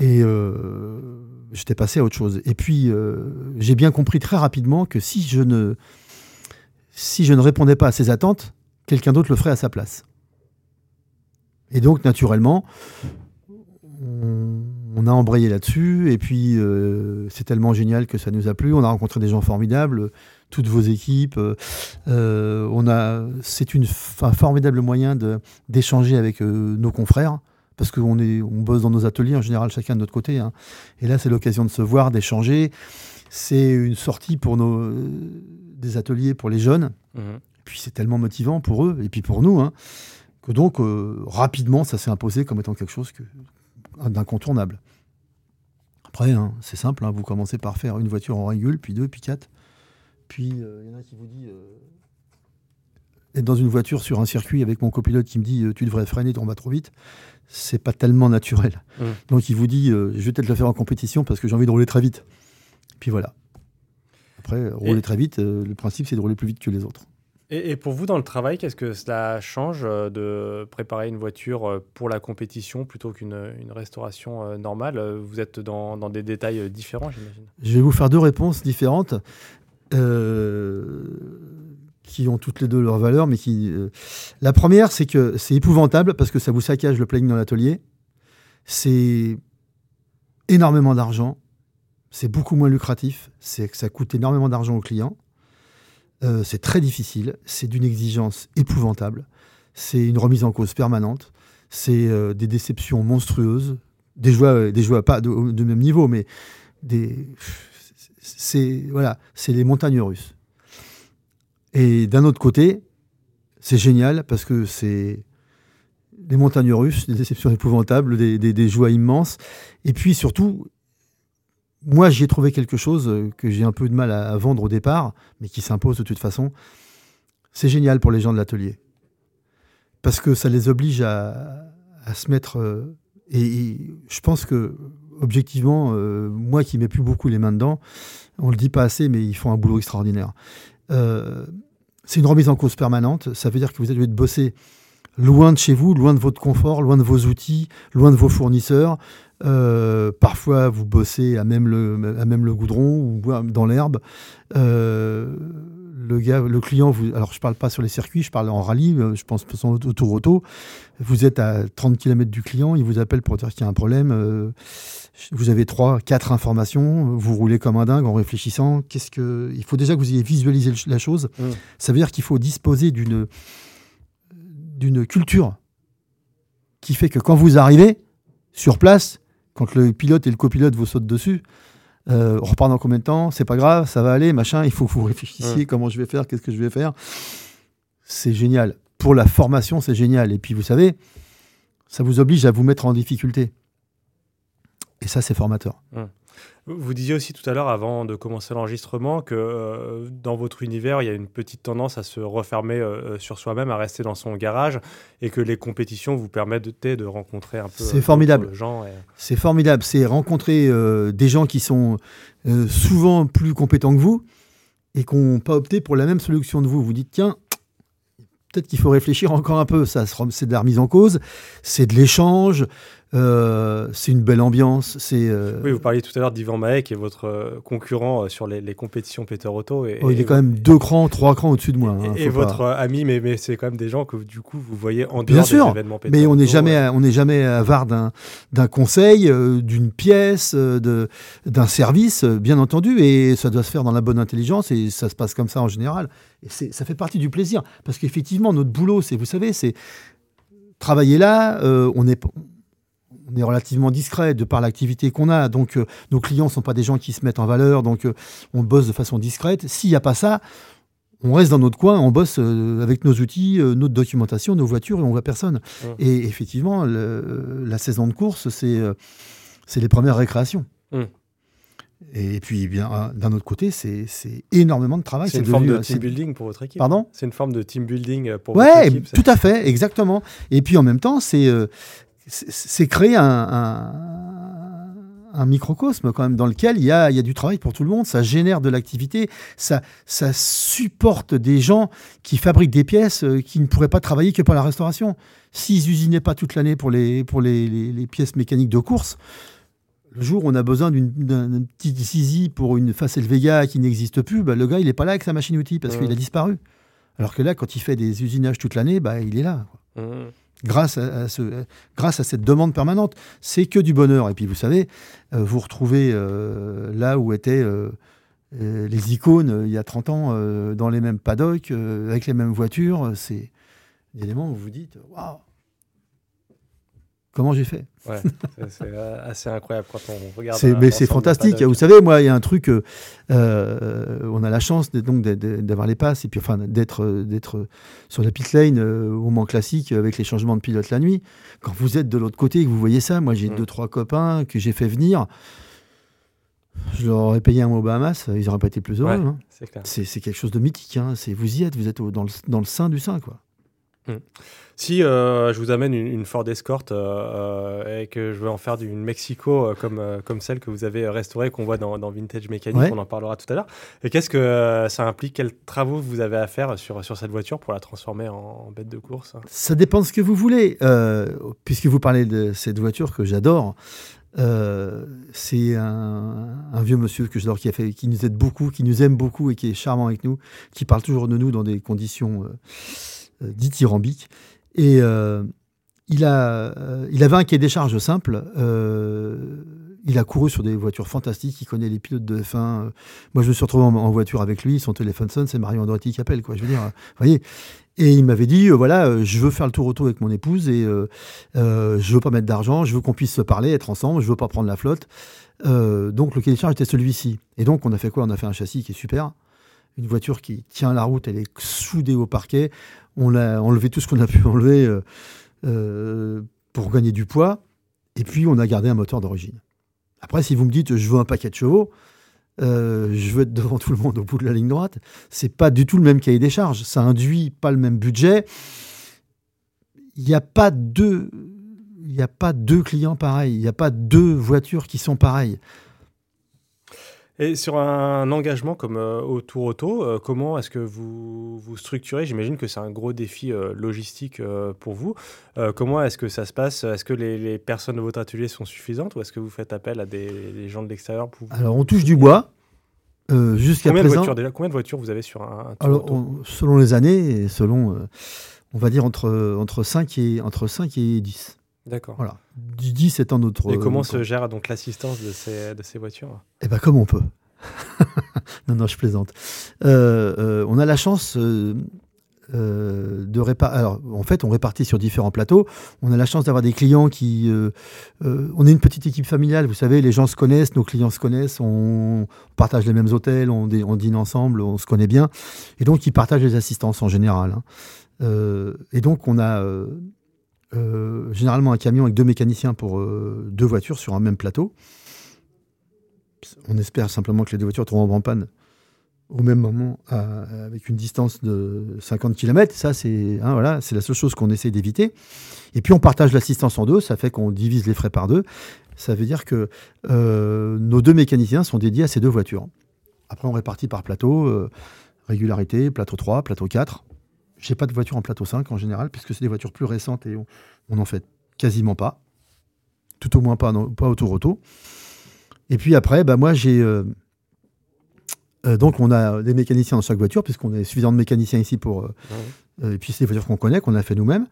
Et euh, j'étais passé à autre chose. Et puis, j'ai bien compris très rapidement que si je ne, si je ne répondais pas à ces attentes, quelqu'un d'autre le ferait à sa place. Et donc, naturellement, on, a embrayé là-dessus, et puis euh, c'est tellement génial que ça nous a plu. On a rencontré des gens formidables, toutes vos équipes. Euh, on a, c'est une, un formidable moyen d'échanger avec euh, nos confrères, parce qu'on est, on bosse dans nos ateliers en général chacun de notre côté. hein. Et là, c'est l'occasion de se voir, d'échanger. C'est une sortie pour nos des ateliers pour les jeunes. Mhm. Et puis c'est tellement motivant pour eux et puis pour nous, hein, que donc euh, rapidement ça s'est imposé comme étant quelque chose que, d'incontournable. Après, hein, c'est simple, vous commencez par faire une voiture en régule, puis deux, puis quatre. Puis euh, il y en a qui vous dit euh, être dans une voiture sur un circuit avec mon copilote qui me dit euh, tu devrais freiner, on va trop vite. C'est pas tellement naturel. Mm. Donc il vous dit euh, je vais peut-être le faire en compétition parce que j'ai envie de rouler très vite. Puis voilà. Après, rouler Et- très vite, euh, le principe c'est de rouler plus vite que les autres. Et, et pour vous, dans le travail, qu'est-ce que cela change euh, de préparer une voiture pour la compétition plutôt qu'une une restauration normale? Vous êtes dans, dans des détails différents, j'imagine. Je vais vous faire deux réponses différentes euh, qui ont toutes les deux leur valeur, mais qui. euh, La première, c'est que c'est épouvantable parce que ça vous saccage le planning dans l'atelier. C'est énormément d'argent. C'est beaucoup moins lucratif. C'est que ça coûte énormément d'argent aux clients. Euh, c'est très difficile. C'est d'une exigence épouvantable. C'est une remise en cause permanente. C'est euh, des déceptions monstrueuses. Des joies, des pas de, de même niveau, mais des, c'est voilà, c'est les montagnes russes. Et d'un autre côté, c'est génial parce que c'est des montagnes russes, des déceptions épouvantables, des, joies immenses. Et puis surtout, moi, j'y ai trouvé quelque chose que j'ai un peu de mal à, vendre au départ, mais qui s'impose de toute façon. C'est génial pour les gens de l'atelier. Parce que ça les oblige à, se mettre. euh, et, je pense que, objectivement, euh, moi qui mets plus beaucoup les mains dedans, on le dit pas assez, mais ils font un boulot extraordinaire. Euh, c'est une remise en cause permanente. Ça veut dire que vous allez bosser loin de chez vous, loin de votre confort, loin de vos outils, loin de vos fournisseurs. Euh, parfois, vous bossez à même le, à même le goudron ou dans l'herbe. Euh, le, gars, le client, vous, alors je parle pas sur les circuits, je parle en rallye, euh, je pense en autour auto. Vous êtes à 30 km du client, il vous appelle pour dire qu'il y a un problème. euh, vous avez trois, quatre informations, vous roulez comme un dingue en réfléchissant. Qu'est-ce que il faut déjà que vous ayez visualisé la chose. Mm. Ça veut dire qu'il faut disposer d'une d'une culture qui fait que quand vous arrivez sur place, quand le pilote et le copilote vous sautent dessus, euh, on repart dans combien de temps? C'est pas grave, ça va aller, machin. Il faut que vous réfléchissiez Mm. comment je vais faire, qu'est-ce que je vais faire. C'est génial. Pour la formation, c'est génial. Et puis vous savez, ça vous oblige à vous mettre en difficulté. Et ça, c'est formateur. Vous disiez aussi tout à l'heure, avant de commencer l'enregistrement, que euh, dans votre univers, il y a une petite tendance à se refermer euh, sur soi-même, à rester dans son garage, et que les compétitions vous permettent de, de rencontrer un peu. C'est euh, formidable. gens. et- C'est formidable. C'est rencontrer euh, des gens qui sont euh, souvent plus compétents que vous et qui n'ont pas opté pour la même solution de vous. Vous dites, tiens, peut-être qu'il faut réfléchir encore un peu. Ça, c'est de la remise en cause, c'est de l'échange, euh, c'est une belle ambiance. C'est, euh, Oui, vous parliez tout à l'heure d'Yvan Mahé, qui est votre euh, concurrent sur les, les compétitions Peter Auto. Et, oh, il et est quand même deux crans, trois crans au-dessus de moi. hein, Et, pas- votre ami, mais, mais c'est quand même des gens que du coup vous voyez en Bien dehors sûr, des événements Peter Mais on n'est jamais, euh, on n'est jamais avare d'un, d'un conseil, euh, d'une pièce, de, d'un service, bien entendu, et ça doit se faire dans la bonne intelligence, et ça se passe comme ça en général. Et ça fait partie du plaisir, parce qu'effectivement, notre boulot, c'est, vous savez, c'est travailler là, on est, on est relativement discret de par l'activité qu'on a, donc euh, nos clients ne sont pas des gens qui se mettent en valeur, donc euh, on bosse de façon discrète. S'il n'y a pas ça, on reste dans notre coin, on bosse euh, avec nos outils, notre documentation, nos voitures, et on voit personne. Ouais. Et effectivement, le- la saison de course, c'est c'est les premières récréations. Mm. Et puis, eh bien, d'un autre côté, c'est énormément de travail. C'est une devenu, forme de team building pour votre équipe. Pardon? C'est une forme de team building pour votre Ouais, équipe. ça. tout à fait, exactement. Et puis en même temps, c'est euh, c'est- créer un, un, un microcosme quand même dans lequel il y a, il y a du travail pour tout le monde. Ça génère de l'activité, ça, ça supporte des gens qui fabriquent des pièces euh, qui ne pourraient pas travailler que pour la restauration. S'ils usinaient pas toute l'année pour les, pour les, les- les pièces mécaniques de course, le jour où on a besoin d'une- d'un d'un petit zizi pour une Facel Vega qui n'existe plus, bah, le gars, il n'est pas là avec sa machine-outil parce Ouais. qu'il a disparu. Alors que là, quand il fait des usinages toute l'année, bah, il est là. quoi. Mhm. Grâce à, cette demande permanente. C'est que du bonheur. Et puis vous savez, euh, vous retrouvez euh, là où étaient euh, les icônes il y a 30 ans, dans les mêmes paddocks, avec les mêmes voitures. C'est des éléments où vous vous dites, waouh, comment j'ai fait ouais, C'est assez incroyable quand on regarde. mais c'est fantastique. Vous savez, moi, il y a un truc. Euh, on a la chance donc d'avoir les passes et puis enfin d'être d'être sur la pit lane euh, au moment classique avec les changements de pilote la nuit. Quand vous êtes de l'autre côté et que vous voyez ça, moi j'ai mm. deux trois copains que j'ai fait venir. Je leur aurais payé un mot Bahamas, ils n'auraient pas été plus heureux. Hein. C'est quelque chose de mythique. Hein. Vous y êtes, vous êtes dans, le, dans le sein du sein. quoi. Hmm. Si euh, je vous amène une, Ford Escort euh, euh, et que je veux en faire d'une Mexico comme, comme celle que vous avez restaurée, qu'on voit dans, Vintage Mécanique, on en parlera tout à l'heure. Et qu'est-ce que ça implique? Quels travaux vous avez à faire sur, sur cette voiture pour la transformer en, bête de course? Ça dépend de ce que vous voulez. puisque vous parlez de cette voiture que j'adore, c'est un, vieux monsieur que j'adore qui, a fait, qui nous aide beaucoup, qui nous aime beaucoup et qui est charmant avec nous, qui parle toujours de nous dans des conditions euh, dithyrambique. Et euh, il, a, euh, il avait un quai des charges simple. il a couru sur des voitures fantastiques. Il connaît les pilotes de F1. Moi, je me suis retrouvé en, voiture avec lui. Son téléphone sonne. C'est Marion Andretti qui appelle. Quoi, je veux dire, voyez. Et il m'avait dit, voilà, je veux faire le tour auto avec mon épouse et euh, je veux pas mettre d'argent, je veux qu'on puisse se parler, être ensemble, je veux pas prendre la flotte. donc le quai des charges était celui-ci. Et donc on a fait quoi? On a fait un châssis qui est super, une voiture qui tient la route, elle est soudée au parquet on a enlevé tout ce qu'on a pu enlever euh, euh, pour gagner du poids, et puis on a gardé un moteur d'origine. Après, si vous me dites je veux un paquet de chevaux, euh, je veux être devant tout le monde au bout de la ligne droite, c'est pas du tout le même cahier des charges. Ça induit pas le même budget. Il a pas deux, il n'y a pas deux clients pareils. Il n'y a pas deux voitures qui sont pareilles. Et sur un engagement comme euh, au Tour Auto, euh, comment est-ce que vous vous structurez? J'imagine que c'est un gros défi euh, logistique pour vous. comment est-ce que ça se passe? Est-ce que les, personnes de votre atelier sont suffisantes ou est-ce que vous faites appel à des, gens de l'extérieur pour Alors on touche du bois. Jusqu'à présent. De combien de voitures vous avez sur un, Tour Alors, Selon les années et selon, on va dire entre, entre, 5 et, entre 5 et 10. D'accord. Voilà. 10 étant notre. Et comment se gère donc l'assistance de ces, de ces voitures? Eh bien, comme on peut. non, non, je plaisante. Euh, euh, on a la chance euh, de répartir. Alors, en fait, on répartit sur différents plateaux. On a la chance d'avoir des clients qui. on est une petite équipe familiale, vous savez, les gens se connaissent, nos clients se connaissent, on, partage les mêmes hôtels, on, on, dîne ensemble, on se connaît bien. Et donc, ils partagent les assistances en général. Hein. et donc, on a euh, généralement un camion avec deux mécaniciens pour euh, deux voitures sur un même plateau. On espère simplement que les deux voitures tomberont en panne au même moment avec une distance de 50 km. Ça, c'est hein, c'est la seule chose qu'on essaie d'éviter. Et puis on partage l'assistance en deux, ça fait qu'on divise les frais par deux. Ça veut dire que euh, nos deux mécaniciens sont dédiés à ces deux voitures. Après, on répartit par plateau, régularité, plateau 3, plateau 4. J'ai pas de voiture en plateau 5 en général, puisque c'est des voitures plus récentes et on n'en fait quasiment pas. Tout au moins pas, pas autour auto. Et puis après, bah moi j'ai. Euh, euh, donc on a des mécaniciens dans chaque voiture, puisqu'on est suffisamment de mécaniciens ici pour. Euh, et puis c'est des voitures qu'on connaît, qu'on a fait nous-mêmes.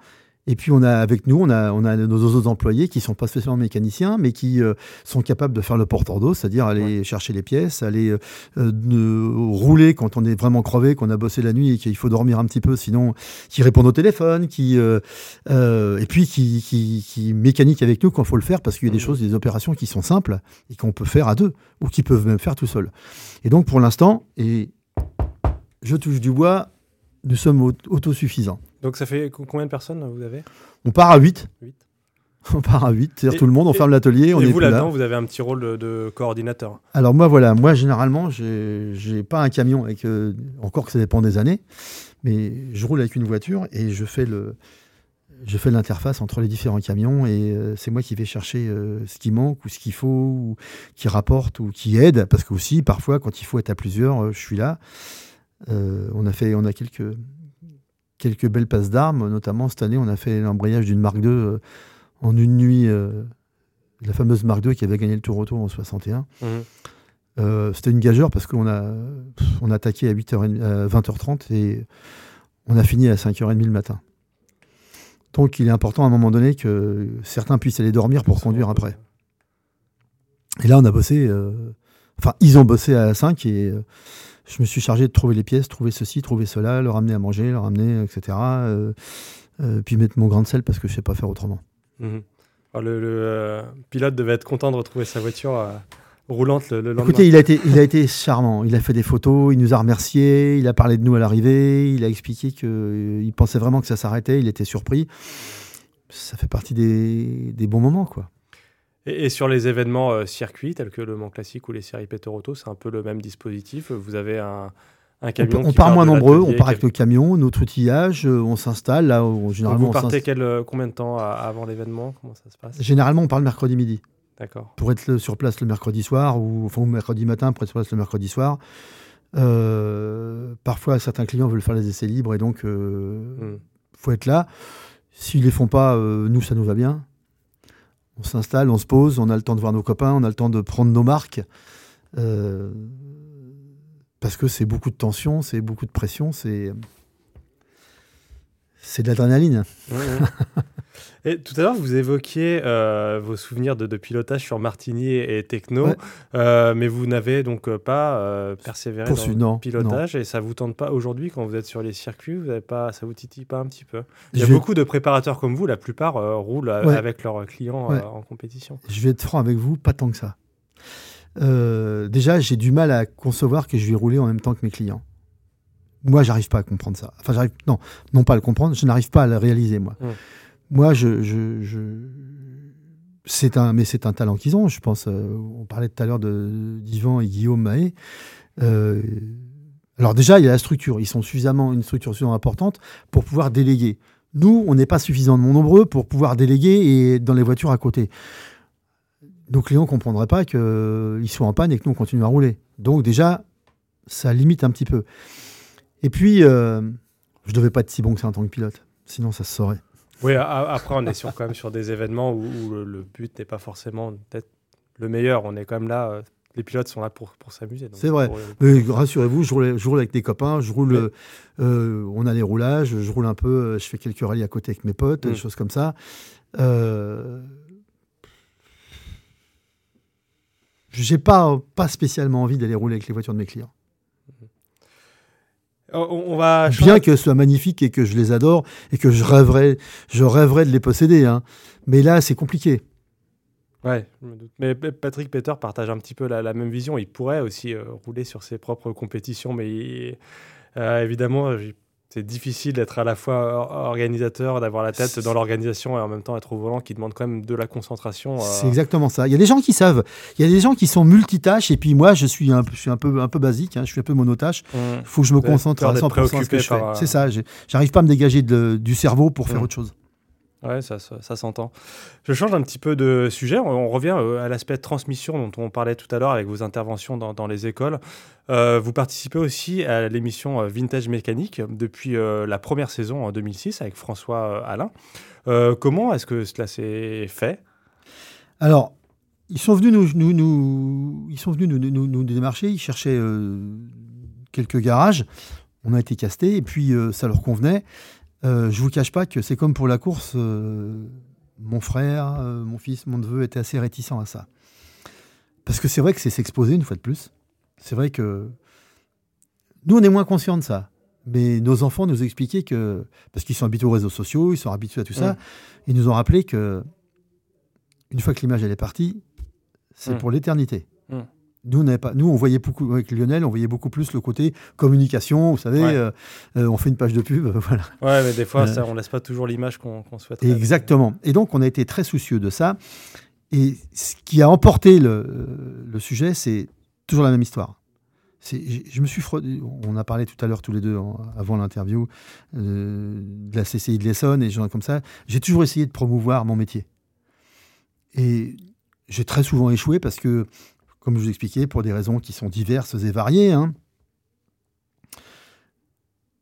Et puis on a avec nous, on a, on a nos autres employés qui sont pas spécialement mécaniciens, mais qui euh, sont capables de faire le porteur d'eau, c'est-à-dire aller chercher les pièces, aller euh, euh, rouler quand on est vraiment crevé, qu'on a bossé la nuit et qu'il faut dormir un petit peu, sinon qui répondent au téléphone, qui et puis qui, qui, qui, mécanique avec nous quand il faut le faire, parce qu'il y a des choses, des opérations qui sont simples et qu'on peut faire à deux ou qui peuvent même faire tout seul. Et donc pour l'instant, et je touche du bois, nous sommes autosuffisants. Donc ça fait combien de personnes vous avez? On part à 8. On part à 8, c'est-à-dire tout le monde, on ferme l'atelier. Et vous là-dedans, vous avez un petit rôle de, coordinateur Alors moi, voilà, moi généralement, j'ai pas un camion, avec, euh, encore que ça dépend des années, mais je roule avec une voiture et je fais le, je fais l'interface entre les différents camions et euh, c'est moi qui vais chercher euh, ce qui manque ou ce qu'il faut, ou qui rapporte ou qui aide, parce que aussi parfois quand il faut être à plusieurs, je suis là. On a fait, on a quelques quelques belles passes d'armes. Notamment, cette année, on a fait l'embrayage d'une Mark II euh, en une nuit. Euh, la fameuse Mark II qui avait gagné le Tour Auto en 61. Mhm. Euh, c'était une gageure parce qu'on a, on a attaqué à, 8h, 20h30 et on a fini à 5h30 le matin. Donc il est important à un moment donné que certains puissent aller dormir pour conduire après. Et là, on a bossé, euh, enfin, ils ont bossé à 5 et euh, je me suis chargé de trouver les pièces, trouver ceci, trouver cela, leur amener à manger, leur amener, etc. Euh, puis mettre mon grain de sel parce que je sais pas faire autrement. Mhm. le, pilote devait être content de retrouver sa voiture roulante le, lendemain. Écoutez, il a, été, il a été charmant. Il a fait des photos, il nous a remerciés, il a parlé de nous à l'arrivée, il a expliqué qu'il pensait vraiment que ça s'arrêtait, il était surpris. Ça fait partie des, des bons moments, quoi. Et, sur les événements euh, circuits tels que le Mans Classique ou les séries Peter Auto, c'est un peu le même dispositif. Vous avez un, un camion. On, part moins nombreux, on part avec le camion, notre outillage, euh, on s'installe. Là, généralement, vous partez quel, euh, combien de temps avant l'événement? Comment ça se passe? Généralement, on part le mercredi midi. D'accord. Pour être sur place le mercredi soir ou enfin, mercredi matin pour être sur place le mercredi soir. parfois, certains clients veulent faire les essais libres et donc il hmm. faut être là. S'ils les font pas, nous, ça nous va bien on s'installe, on se pose, on a le temps de voir nos copains, on a le temps de prendre nos marques. Euh, parce que c'est beaucoup de tension, c'est beaucoup de pression, c'est c'est de l'adrénaline. Et tout à l'heure, vous évoquiez euh, vos souvenirs de, pilotage sur Martini et, Techno, euh, mais vous n'avez donc pas persévéré dans le pilotage. et ça vous tente pas aujourd'hui quand vous êtes sur les circuits, vous avez pas, ça vous titille pas un petit peu? Il y a beaucoup de préparateurs comme vous, la plupart roulent avec leurs clients en compétition. Je vais être franc avec vous, pas tant que ça. déjà, j'ai du mal à concevoir que je vais rouler en même temps que mes clients moi, j'arrive pas à comprendre ça. Enfin, j'arrive, non, non pas à le comprendre, je n'arrive pas à le réaliser, moi. Moi, je, je, c'est un, mais c'est un talent qu'ils ont. Je pense, euh, on parlait tout à l'heure de d'Yvan et Guillaume Mahé. Euh, alors déjà, il y a la structure. Ils sont suffisamment une structure suffisamment importante pour pouvoir déléguer. Nous, on n'est pas suffisamment nombreux pour pouvoir déléguer et dans les voitures à côté. Nos clients ne comprendraient pas qu'ils soient en panne et que nous, on continue à rouler. Donc déjà, ça limite un petit peu. Et puis, euh, je devais pas être si bon que ça en tant que pilote. Sinon, ça se saurait. Oui, après, on est sur, quand même sur des événements où, le, but n'est pas forcément peut-être le meilleur. On est quand même là. Euh, les pilotes sont là pour, pour s'amuser. C'est vrai. Mais rassurez-vous, je roule, je roule, avec des copains, je roule, euh, on a les roulages, je roule un peu, je fais quelques rallyes à côté avec mes potes, des mm. choses comme ça. Euh, j'ai pas, pas spécialement envie d'aller rouler avec les voitures de mes clients. Oh, on va Bien que ce soit magnifique et que je les adore et que je rêverais, je rêverais de les posséder. Hein. Mais là, c'est compliqué. Ouais, mais Patrick Peter partage un petit peu la, même vision. Il pourrait aussi euh, rouler sur ses propres compétitions, mais euh, évidemment, c'est difficile d'être à la fois organisateur, d'avoir la tête dans l'organisation et en même temps être au volant qui demande quand même de la concentration. Euh. C'est exactement ça. Il y a des gens qui savent. Il y a des gens qui sont multitâches et puis moi je suis un, je suis un peu un peu basique. Hein. je suis un peu monotâche. Il mmh. faut que je me concentre à 100% sur ce que je fais. C'est ça. J'arrive pas à me dégager du cerveau pour faire mmh. autre chose. Ouais, ça, s'entend. Je change un petit peu de sujet. On, revient euh, à l'aspect transmission dont on parlait tout à l'heure avec vos interventions dans, les écoles. Euh, vous participez aussi à l'émission euh, Vintage Mécanique depuis la première saison en 2006 avec François Alain. comment est-ce que cela s'est fait? Alors, ils sont venus nous, ils sont venus nous, nous démarcher. Ils cherchaient quelques garages. On a été castés et puis ça leur convenait. Euh, je vous cache pas que c'est comme pour la course. Euh, mon frère, euh, mon fils, mon neveu étaient assez réticents à ça. Parce que c'est vrai que c'est s'exposer une fois de plus. C'est vrai que nous, on est moins conscients de ça. Mais nos enfants nous expliquaient que, parce qu'ils sont habitués aux réseaux sociaux, ils sont habitués à tout ça, ils nous ont rappelé que, une fois que l'image elle est partie, c'est mm. pour l'éternité. Nous, on pas, nous, on voyait beaucoup, avec Lionel, on voyait beaucoup plus le côté communication, vous savez, euh, euh, on fait une page de pub, voilà. Ouais, mais des fois, ça, on laisse pas toujours l'image qu'on souhaite. Exactement. Et donc, on a été très soucieux de ça. Et ce qui a emporté le, le sujet, c'est toujours la même histoire. Je me suis on a parlé tout à l'heure tous les deux avant l'interview euh, de la CCI de l'Essonne et gens comme ça. J'ai toujours essayé de promouvoir mon métier. Et j'ai très souvent échoué parce que comme je vous expliquais, pour des raisons qui sont diverses et variées. Hein.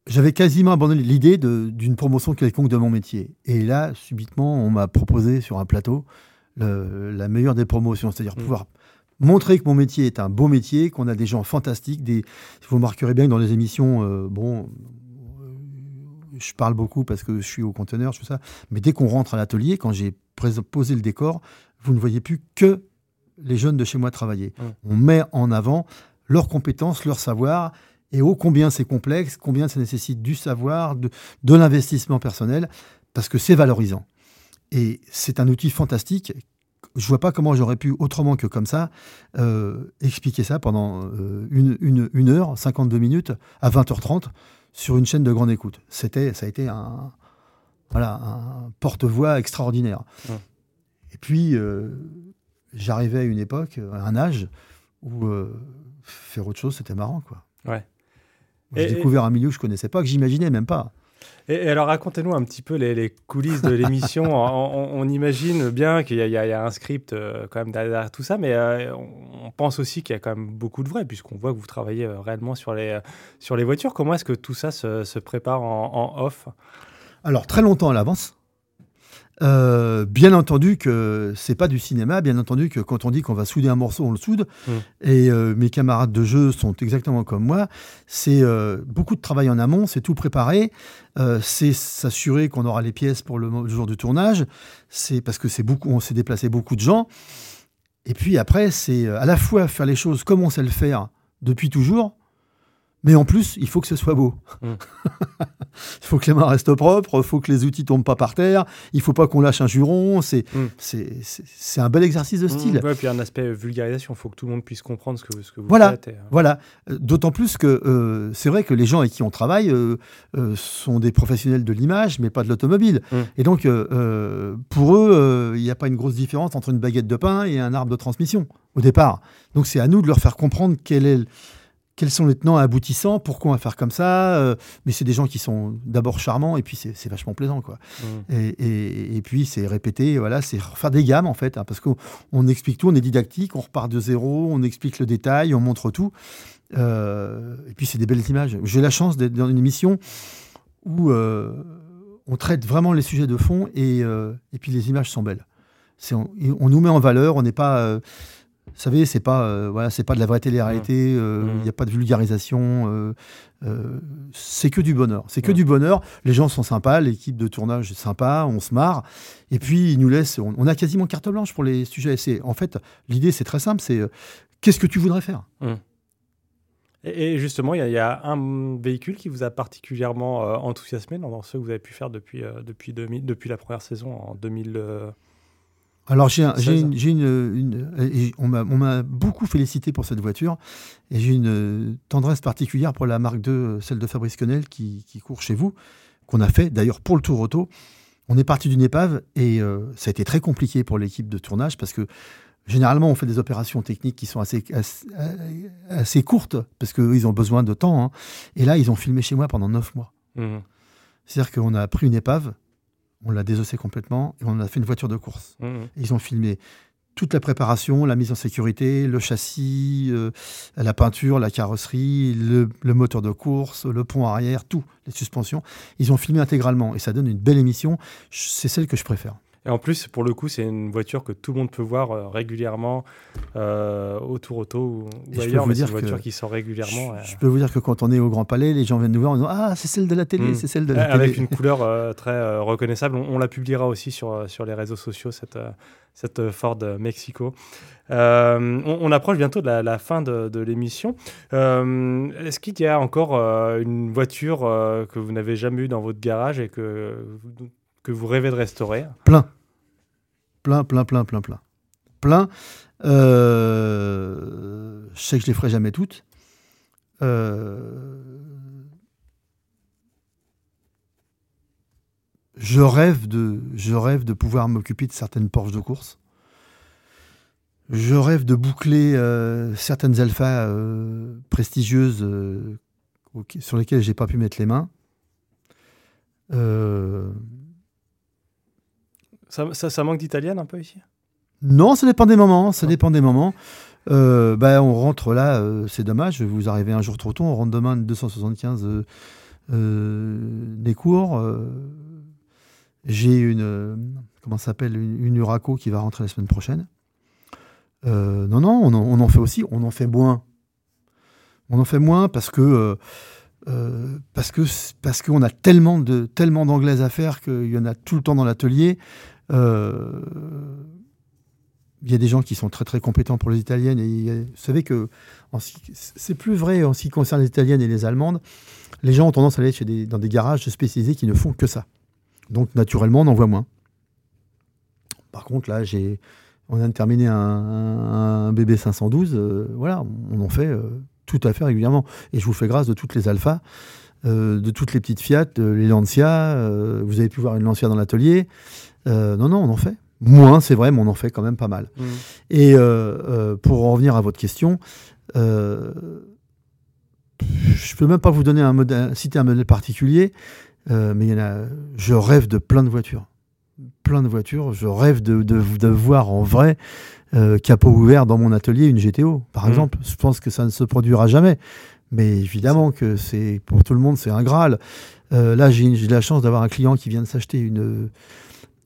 J'avais quasiment abandonné l'idée d'une promotion quelconque de mon métier. Et là, subitement, on m'a proposé sur un plateau la meilleure des promotions, c'est-à-dire mmh. pouvoir montrer que mon métier est un beau métier, qu'on a des gens fantastiques. Des, vous remarquerez bien que dans les émissions, euh, bon, je parle beaucoup parce que je suis au conteneur, tout ça. Mais dès qu'on rentre à l'atelier, quand j'ai posé le décor, vous ne voyez plus que les jeunes de chez moi travailler. On met en avant leurs compétences, leur savoir, et ô combien c'est complexe, combien ça nécessite du savoir, de, de l'investissement personnel, parce que c'est valorisant. Et c'est un outil fantastique. Je vois pas comment j'aurais pu, autrement que comme ça, euh, expliquer ça pendant euh, une, une, une, heure, 52 minutes, à 20h30, sur une chaîne de grande écoute. C'était, ça a été un, voilà, un porte-voix extraordinaire. Et puis, euh, j'arrivais à une époque, à un âge, où faire autre chose, c'était marrant. Quoi. Ouais. J'ai découvert un milieu que je connaissais pas, que j'imaginais même pas. Et, alors, racontez-nous un petit peu les, coulisses de l'émission. on, imagine bien qu'il y, a un script euh, quand même derrière tout ça, mais euh, on pense aussi qu'il y a quand même beaucoup de vrai, puisqu'on voit que vous travaillez euh, réellement sur les, sur les voitures. Comment est-ce que tout ça se, se prépare en, en off? Alors, très longtemps à l'avance. Euh, bien entendu que c'est pas du cinéma, bien entendu que quand on dit qu'on va souder un morceau, on le soude. Mm. Et euh, mes camarades de jeu sont exactement comme moi. C'est euh, beaucoup de travail en amont, c'est tout préparé. c'est s'assurer qu'on aura les pièces pour le, jour du tournage. C'est parce que c'est beaucoup, on s'est déplacé beaucoup de gens. Et puis après, c'est à la fois faire les choses comme on sait le faire depuis toujours, mais en plus, il faut que ce soit beau. Mm. il faut que les mains restent propres, il faut que les outils tombent pas par terre, il faut pas qu'on lâche un juron. C'est mm. un bel exercice de style. Mm. Ouais, puis un aspect vulgarisation, il faut que tout le monde puisse comprendre ce que, ce que vous voilà, faites. Euh. Voilà. D'autant plus que euh, c'est vrai que les gens avec qui on travaille euh, sont des professionnels de l'image, mais pas de l'automobile. Et donc, pour eux, il n'y a pas une grosse différence entre une baguette de pain et un arbre de transmission au départ. Donc, c'est à nous de leur faire comprendre quel est quels sont les tenants aboutissants, pourquoi on va faire comme ça. Euh, mais c'est des gens qui sont d'abord charmants et puis c'est vachement plaisant. Quoi. Mmh. Et, puis c'est répéter, voilà, c'est faire des gammes en fait, hein, parce qu'on explique tout, on est didactique, on repart de zéro, on explique le détail, on montre tout. Euh, et puis c'est des belles images. J'ai la chance d'être dans une émission où euh, on traite vraiment les sujets de fond et, et puis les images sont belles. On, on, nous met en valeur, on n'est pas vous savez, c'est pas, euh, voilà, c'est pas de la vraie télé-réalité, mmh. euh, il n'y a mmh. pas de vulgarisation, euh, c'est que du bonheur. C'est que mmh. du bonheur. Les gens sont sympas, l'équipe de tournage est sympa, on se marre. Et puis, ils nous laissent, on, a quasiment carte blanche pour les sujets. en fait, l'idée, c'est très simple, c'est qu'est-ce que tu voudrais faire? Et, justement, il y, a un véhicule qui vous a particulièrement enthousiasmé dans ceux que vous avez pu faire depuis, depuis, 2000, depuis la première saison en 2000. Alors, j'ai une, on m'a beaucoup félicité pour cette voiture et j'ai une tendresse particulière pour la marque 2, celle de Fabrice Quenel qui, court chez vous, qu'on a fait d'ailleurs pour le Tour Auto. On est parti d'une épave et euh, ça a été très compliqué pour l'équipe de tournage parce que généralement on fait des opérations techniques qui sont assez, assez, courtes parce qu'ils ont besoin de temps. Hein. Et là, ils ont filmé chez moi pendant neuf mois. Mmh. C'est-à-dire qu'on a pris une épave, on l'a désossé complètement et on a fait une voiture de course. Mmh, mmh. Ils ont filmé toute la préparation, la mise en sécurité, le châssis, euh, la peinture, la carrosserie, le, moteur de course, le pont arrière, tout, les suspensions. Ils ont filmé intégralement et ça donne une belle émission. C'est celle que je préfère. Et en plus, pour le coup, c'est une voiture que tout le monde peut voir euh, régulièrement euh, au Tour Auto ou, ailleurs, mais c'est une voiture qui sort régulièrement. Je, peux vous dire que quand on est au Grand Palais, les gens viennent nous voir en disant Ah, c'est celle de la télé, hmm. c'est celle de la Avec télé. Avec une couleur euh, très reconnaissable. On, la publiera aussi sur, sur les réseaux sociaux, cette, cette Ford Mexico. On, approche bientôt de la, fin de, de l'émission. Est-ce qu'il y a encore une voiture que vous n'avez jamais eue dans votre garage et que que vous rêvez de restaurer Plein. Plein, plein, plein, plein, plein. Plein. Euh, je sais que je les ferai jamais toutes. Euh, je rêve de, je rêve de pouvoir m'occuper de certaines Porsche de course. Je rêve de boucler euh, certaines alphas prestigieuses sur lesquelles j'ai pas pu mettre les mains. Ça, manque d'italienne un peu ici? Non, ça dépend des moments. Ça dépend des moments. Euh, ben, on rentre là, euh, c'est dommage, vous arrivez un jour trop tôt, on rentre demain 275 euh, des cours. J'ai une, comment s'appelle, une, Uraco qui va rentrer la semaine prochaine. non, non, on en, on en, fait aussi, on en fait moins. On en fait moins parce que parce que parce qu'on a tellement de tellement d'anglaises à faire qu'il y en a tout le temps dans l'atelier. Euh, il y a des gens qui sont très très compétents pour les italiennes vous savez que c'est plus vrai en ce qui concerne les italiennes et les allemandes. Les gens ont tendance à aller dans des garages spécialisés qui ne font que ça. Donc naturellement, on en voit moins. Par contre, là, on vient de terminer un, BB 512. Euh, voilà, on en fait euh, tout à fait régulièrement. Et je vous fais grâce de toutes les alphas, euh, de toutes les petites Fiat, les Lancia. vous avez pu voir une Lancia dans l'atelier. Non, non, on en fait. Moins, c'est vrai, mais on en fait quand même pas mal. Mmh. Et pour en revenir à votre question, je peux même pas vous donner un modèle, citer un modèle particulier, mais il y en a, je rêve de plein de voitures plein de voitures. Je rêve de, de, voir en vrai, euh, capot ouvert dans mon atelier, une GTO, par mmh. exemple. Je pense que ça ne se produira jamais. Mais évidemment que c'est pour tout le monde, c'est un Graal. Euh, là, j'ai la chance d'avoir un client qui vient de s'acheter une,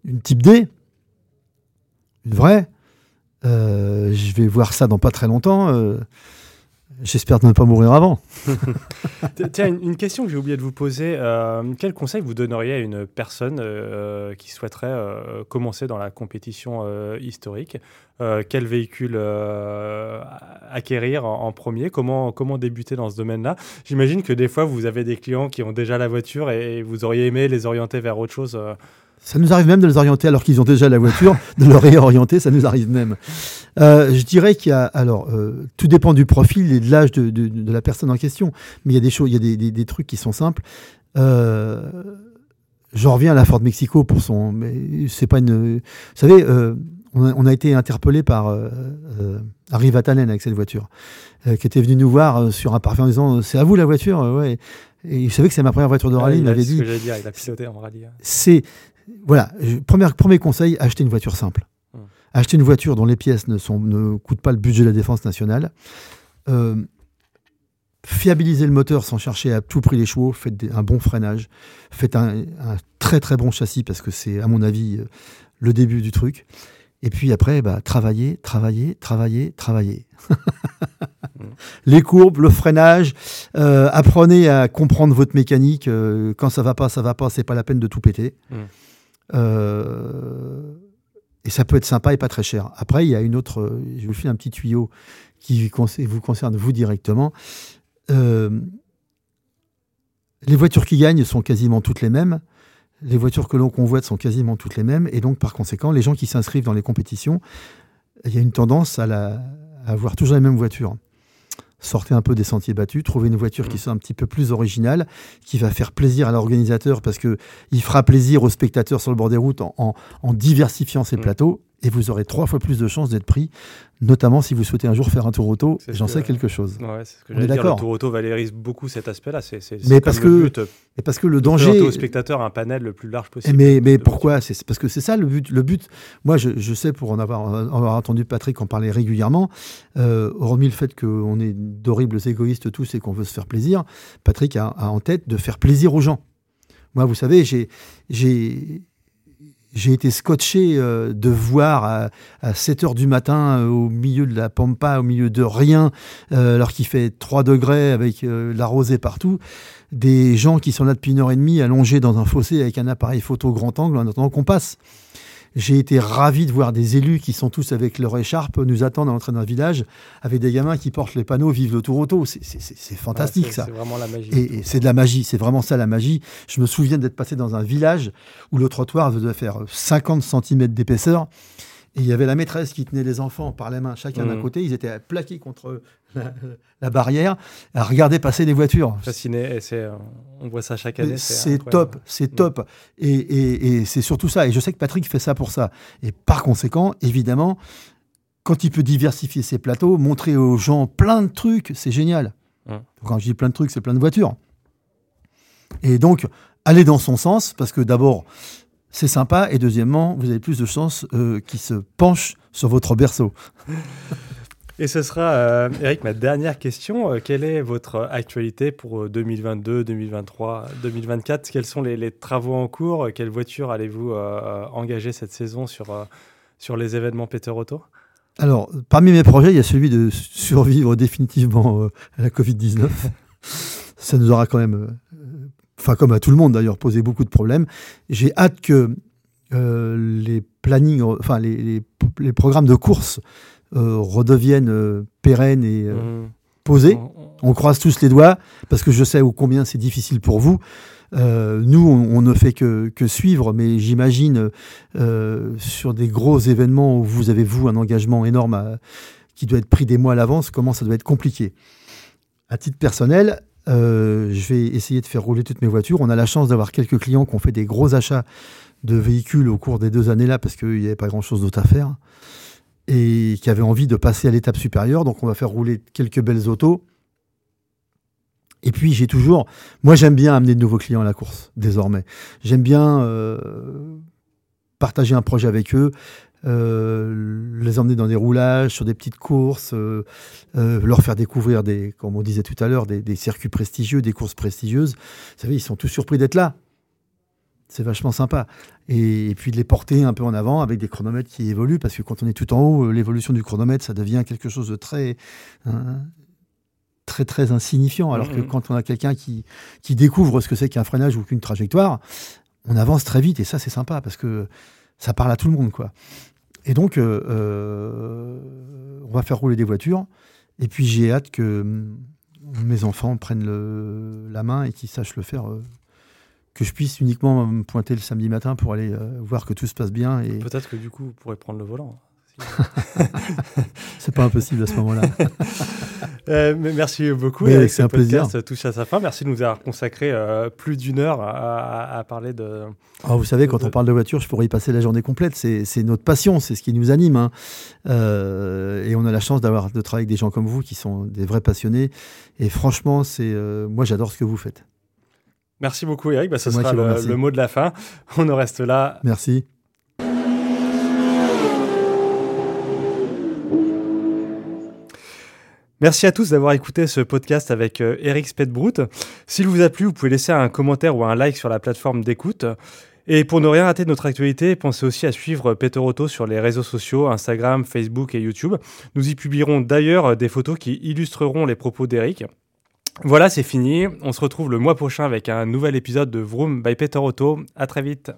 une Type D, une vraie. Euh, je vais voir ça dans pas très longtemps. J'espère ne pas mourir avant. Tiens, une, question que j'ai oublié de vous poser. Euh, quel conseil vous donneriez à une personne euh, qui souhaiterait euh, commencer dans la compétition historique Quel véhicule acquérir en, premier comment, comment débuter dans ce domaine-là? J'imagine que des fois, vous avez des clients qui ont déjà la voiture et vous auriez aimé les orienter vers autre chose. Ça nous arrive même de les orienter alors qu'ils ont déjà la voiture, de leur réorienter, ça nous arrive même. Euh, je dirais qu'il y a, alors, euh, tout dépend du profil et de l'âge de, de, la personne en question, mais il y a des choses, il y a des, des, des trucs qui sont simples. Euh, J'en reviens à la Ford Mexico pour son, mais c'est pas une, vous savez, euh, on, a, on, a, été interpellé par Harry Vatanen avec cette voiture, qui était venu nous voir sur un parfum en disant, c'est à vous la voiture, ouais. Et il savait que c'est ma première voiture de rallye. il m'avait dit. Ce que dire, il a piloté en rallye. C'est voilà, premier, premier conseil, acheter une voiture simple. Hum. Acheter une voiture dont les pièces ne, sont, ne coûtent pas le budget de la défense nationale. Euh, fiabiliser le moteur sans chercher à tout prix les chevaux. Faites un bon freinage. Faites un, très très bon châssis parce que c'est, à mon avis, euh, le début du truc. Et puis après, bah, travailler, travailler, travailler, travailler. Hum. Les courbes, le freinage, euh, apprenez à comprendre votre mécanique. quand ça va pas, ça va pas, c'est pas la peine de tout péter. Hum. Euh, et ça peut être sympa et pas très cher. Après, il y a une autre, je vous fais un petit tuyau qui vous concerne vous directement. Euh, les voitures qui gagnent sont quasiment toutes les mêmes. Les voitures que l'on convoite sont quasiment toutes les mêmes. Et donc, par conséquent, les gens qui s'inscrivent dans les compétitions, il y a une tendance à avoir toujours les mêmes voitures sortez un peu des sentiers battus, trouvez une voiture qui mm. soit un petit peu plus originale, qui va faire plaisir à l'organisateur parce que il fera plaisir aux spectateurs sur le bord des routes en, en diversifiant ses mm. plateaux et vous aurez trois fois plus de chances d'être pris, notamment si vous souhaitez un jour faire un tour auto. J'en sais quelque chose. Ouais, ce que On est d'accord. Le tour auto valorise beaucoup cet aspect-là. C'est, mais parce que, le but, mais parce que le danger. au spectateur un panel le plus large possible. Mais, mais pourquoi? C'est parce que c'est ça le but. Le but. Moi, je, je sais pour en avoir, avoir, entendu Patrick en parler régulièrement. Euh, hormis le fait qu'on est d'horribles égoïstes tous et qu'on veut se faire plaisir, Patrick a, a en tête de faire plaisir aux gens. Moi, vous savez, j'ai j'ai été scotché euh, de voir à, 7 heures du matin euh, au milieu de la pampa, au milieu de rien, euh, alors qu'il fait 3 degrés avec la rosée partout, des gens qui sont là depuis une heure et demie allongés dans un fossé avec un appareil photo grand angle en attendant qu'on passe. J'ai été ravi de voir des élus qui sont tous avec leur écharpe nous attendent à l'entrée d'un village avec des gamins qui portent les panneaux Vive le Tour Auto. C'est fantastique ça. C'est vraiment la magie. Et, c'est de la magie, c'est vraiment ça la magie. Je me souviens d'être passé dans un village où le trottoir devait faire 50 cm d'épaisseur et il y avait la maîtresse qui tenait les enfants par les mains, chacun d'un mmh. côté. Ils étaient plaqués contre la, barrière, à regarder passer des voitures. Fasciné. Et on voit ça chaque année. C'est top, c'est top. Et, c'est surtout ça. Et je sais que Patrick fait ça pour ça. Et par conséquent, évidemment, quand il peut diversifier ses plateaux, montrer aux gens plein de trucs, c'est génial. Mmh. Quand je dis plein de trucs, c'est plein de voitures. Et donc, aller dans son sens, parce que d'abord, c'est sympa. Et deuxièmement, vous avez plus de chances euh, qu'il se penche sur votre berceau. Et ce sera, euh, Eric, ma dernière question. Euh, quelle est votre actualité pour 2022, 2023, 2024 Quels sont les, travaux en cours? Quelle voiture allez-vous engager cette saison sur, sur les événements Peter Auto Alors, parmi mes projets, il y a celui de survivre définitivement à la Covid-19. ça nous aura quand même, enfin comme à tout le monde d'ailleurs, posé beaucoup de problèmes. J'ai hâte que les plannings, enfin les, les, programmes de course redeviennent pérennes et mmh. posés. On croise tous les doigts parce que je sais où combien c'est difficile pour vous. Euh, nous, on, ne fait que, suivre, mais j'imagine euh, sur des gros événements où vous avez, vous, un engagement énorme qui doit être pris des mois à l'avance, comment ça doit être compliqué. À titre personnel, euh, je vais essayer de faire rouler toutes mes voitures. On a la chance d'avoir quelques clients qui ont fait des gros achats de véhicules au cours des deux années-là parce qu'il n'y avait pas grand-chose d'autre à faire et qui avaient envie de passer à l'étape supérieure. Donc on va faire rouler quelques belles autos et puis j'ai toujours, moi j'aime bien amener de nouveaux clients à la course désormais. J'aime bien euh, partager un projet avec eux, euh, les emmener dans des roulages, sur des petites courses, euh, leur faire découvrir des, comme on disait tout à l'heure, des, circuits prestigieux, des courses prestigieuses. Vous savez, ils sont tous surpris d'être là. C'est vachement sympa. Et, puis de les porter un peu en avant avec des chronomètres qui évoluent, parce que quand on est tout en haut, l'évolution du chronomètre, ça devient quelque chose de très, hein, très très insignifiant. Alors que mm-hmm. quand on a quelqu'un qui, qui découvre ce que c'est qu'un freinage ou qu'une trajectoire, on avance très vite et ça c'est sympa parce que ça parle à tout le monde quoi. Et donc euh, euh, on va faire rouler des voitures et puis j'ai hâte que mm, mes enfants prennent le, la main et qu'ils sachent le faire. Euh, que je puisse uniquement me pointer le samedi matin pour aller voir que tout se passe bien. Et... Peut-être que du coup, vous pourrez prendre le volant. c'est pas impossible à ce moment-là. Euh, merci beaucoup. C'est un plaisir. touche à sa fin. Merci de nous avoir consacré euh, plus d'une heure à, parler de. Ah, vous savez, quand on parle de voiture, je pourrais y passer la journée complète. C'est notre passion, c'est ce qui nous anime. Hein. Euh, et on a la chance d'avoir de travailler avec des gens comme vous qui sont des vrais passionnés. Et franchement, c'est moi, j'adore ce que vous faites. Merci beaucoup, Eric. Bah, ce sera le mot de la fin. On en reste là. Merci. Merci à tous d'avoir écouté ce podcast avec euh, Eric Spedbrout. S'il vous a plu, vous pouvez laisser un commentaire ou un like sur la plateforme d'écoute. Et pour ne rien rater de notre actualité, pensez aussi à suivre Peter Otto sur les réseaux sociaux, Instagram, Facebook et YouTube. Nous y publierons d'ailleurs des photos qui illustreront les propos d'Eric. Voilà, c'est fini. On se retrouve le mois prochain avec un nouvel épisode de Vroom by Peter Otto. À très vite.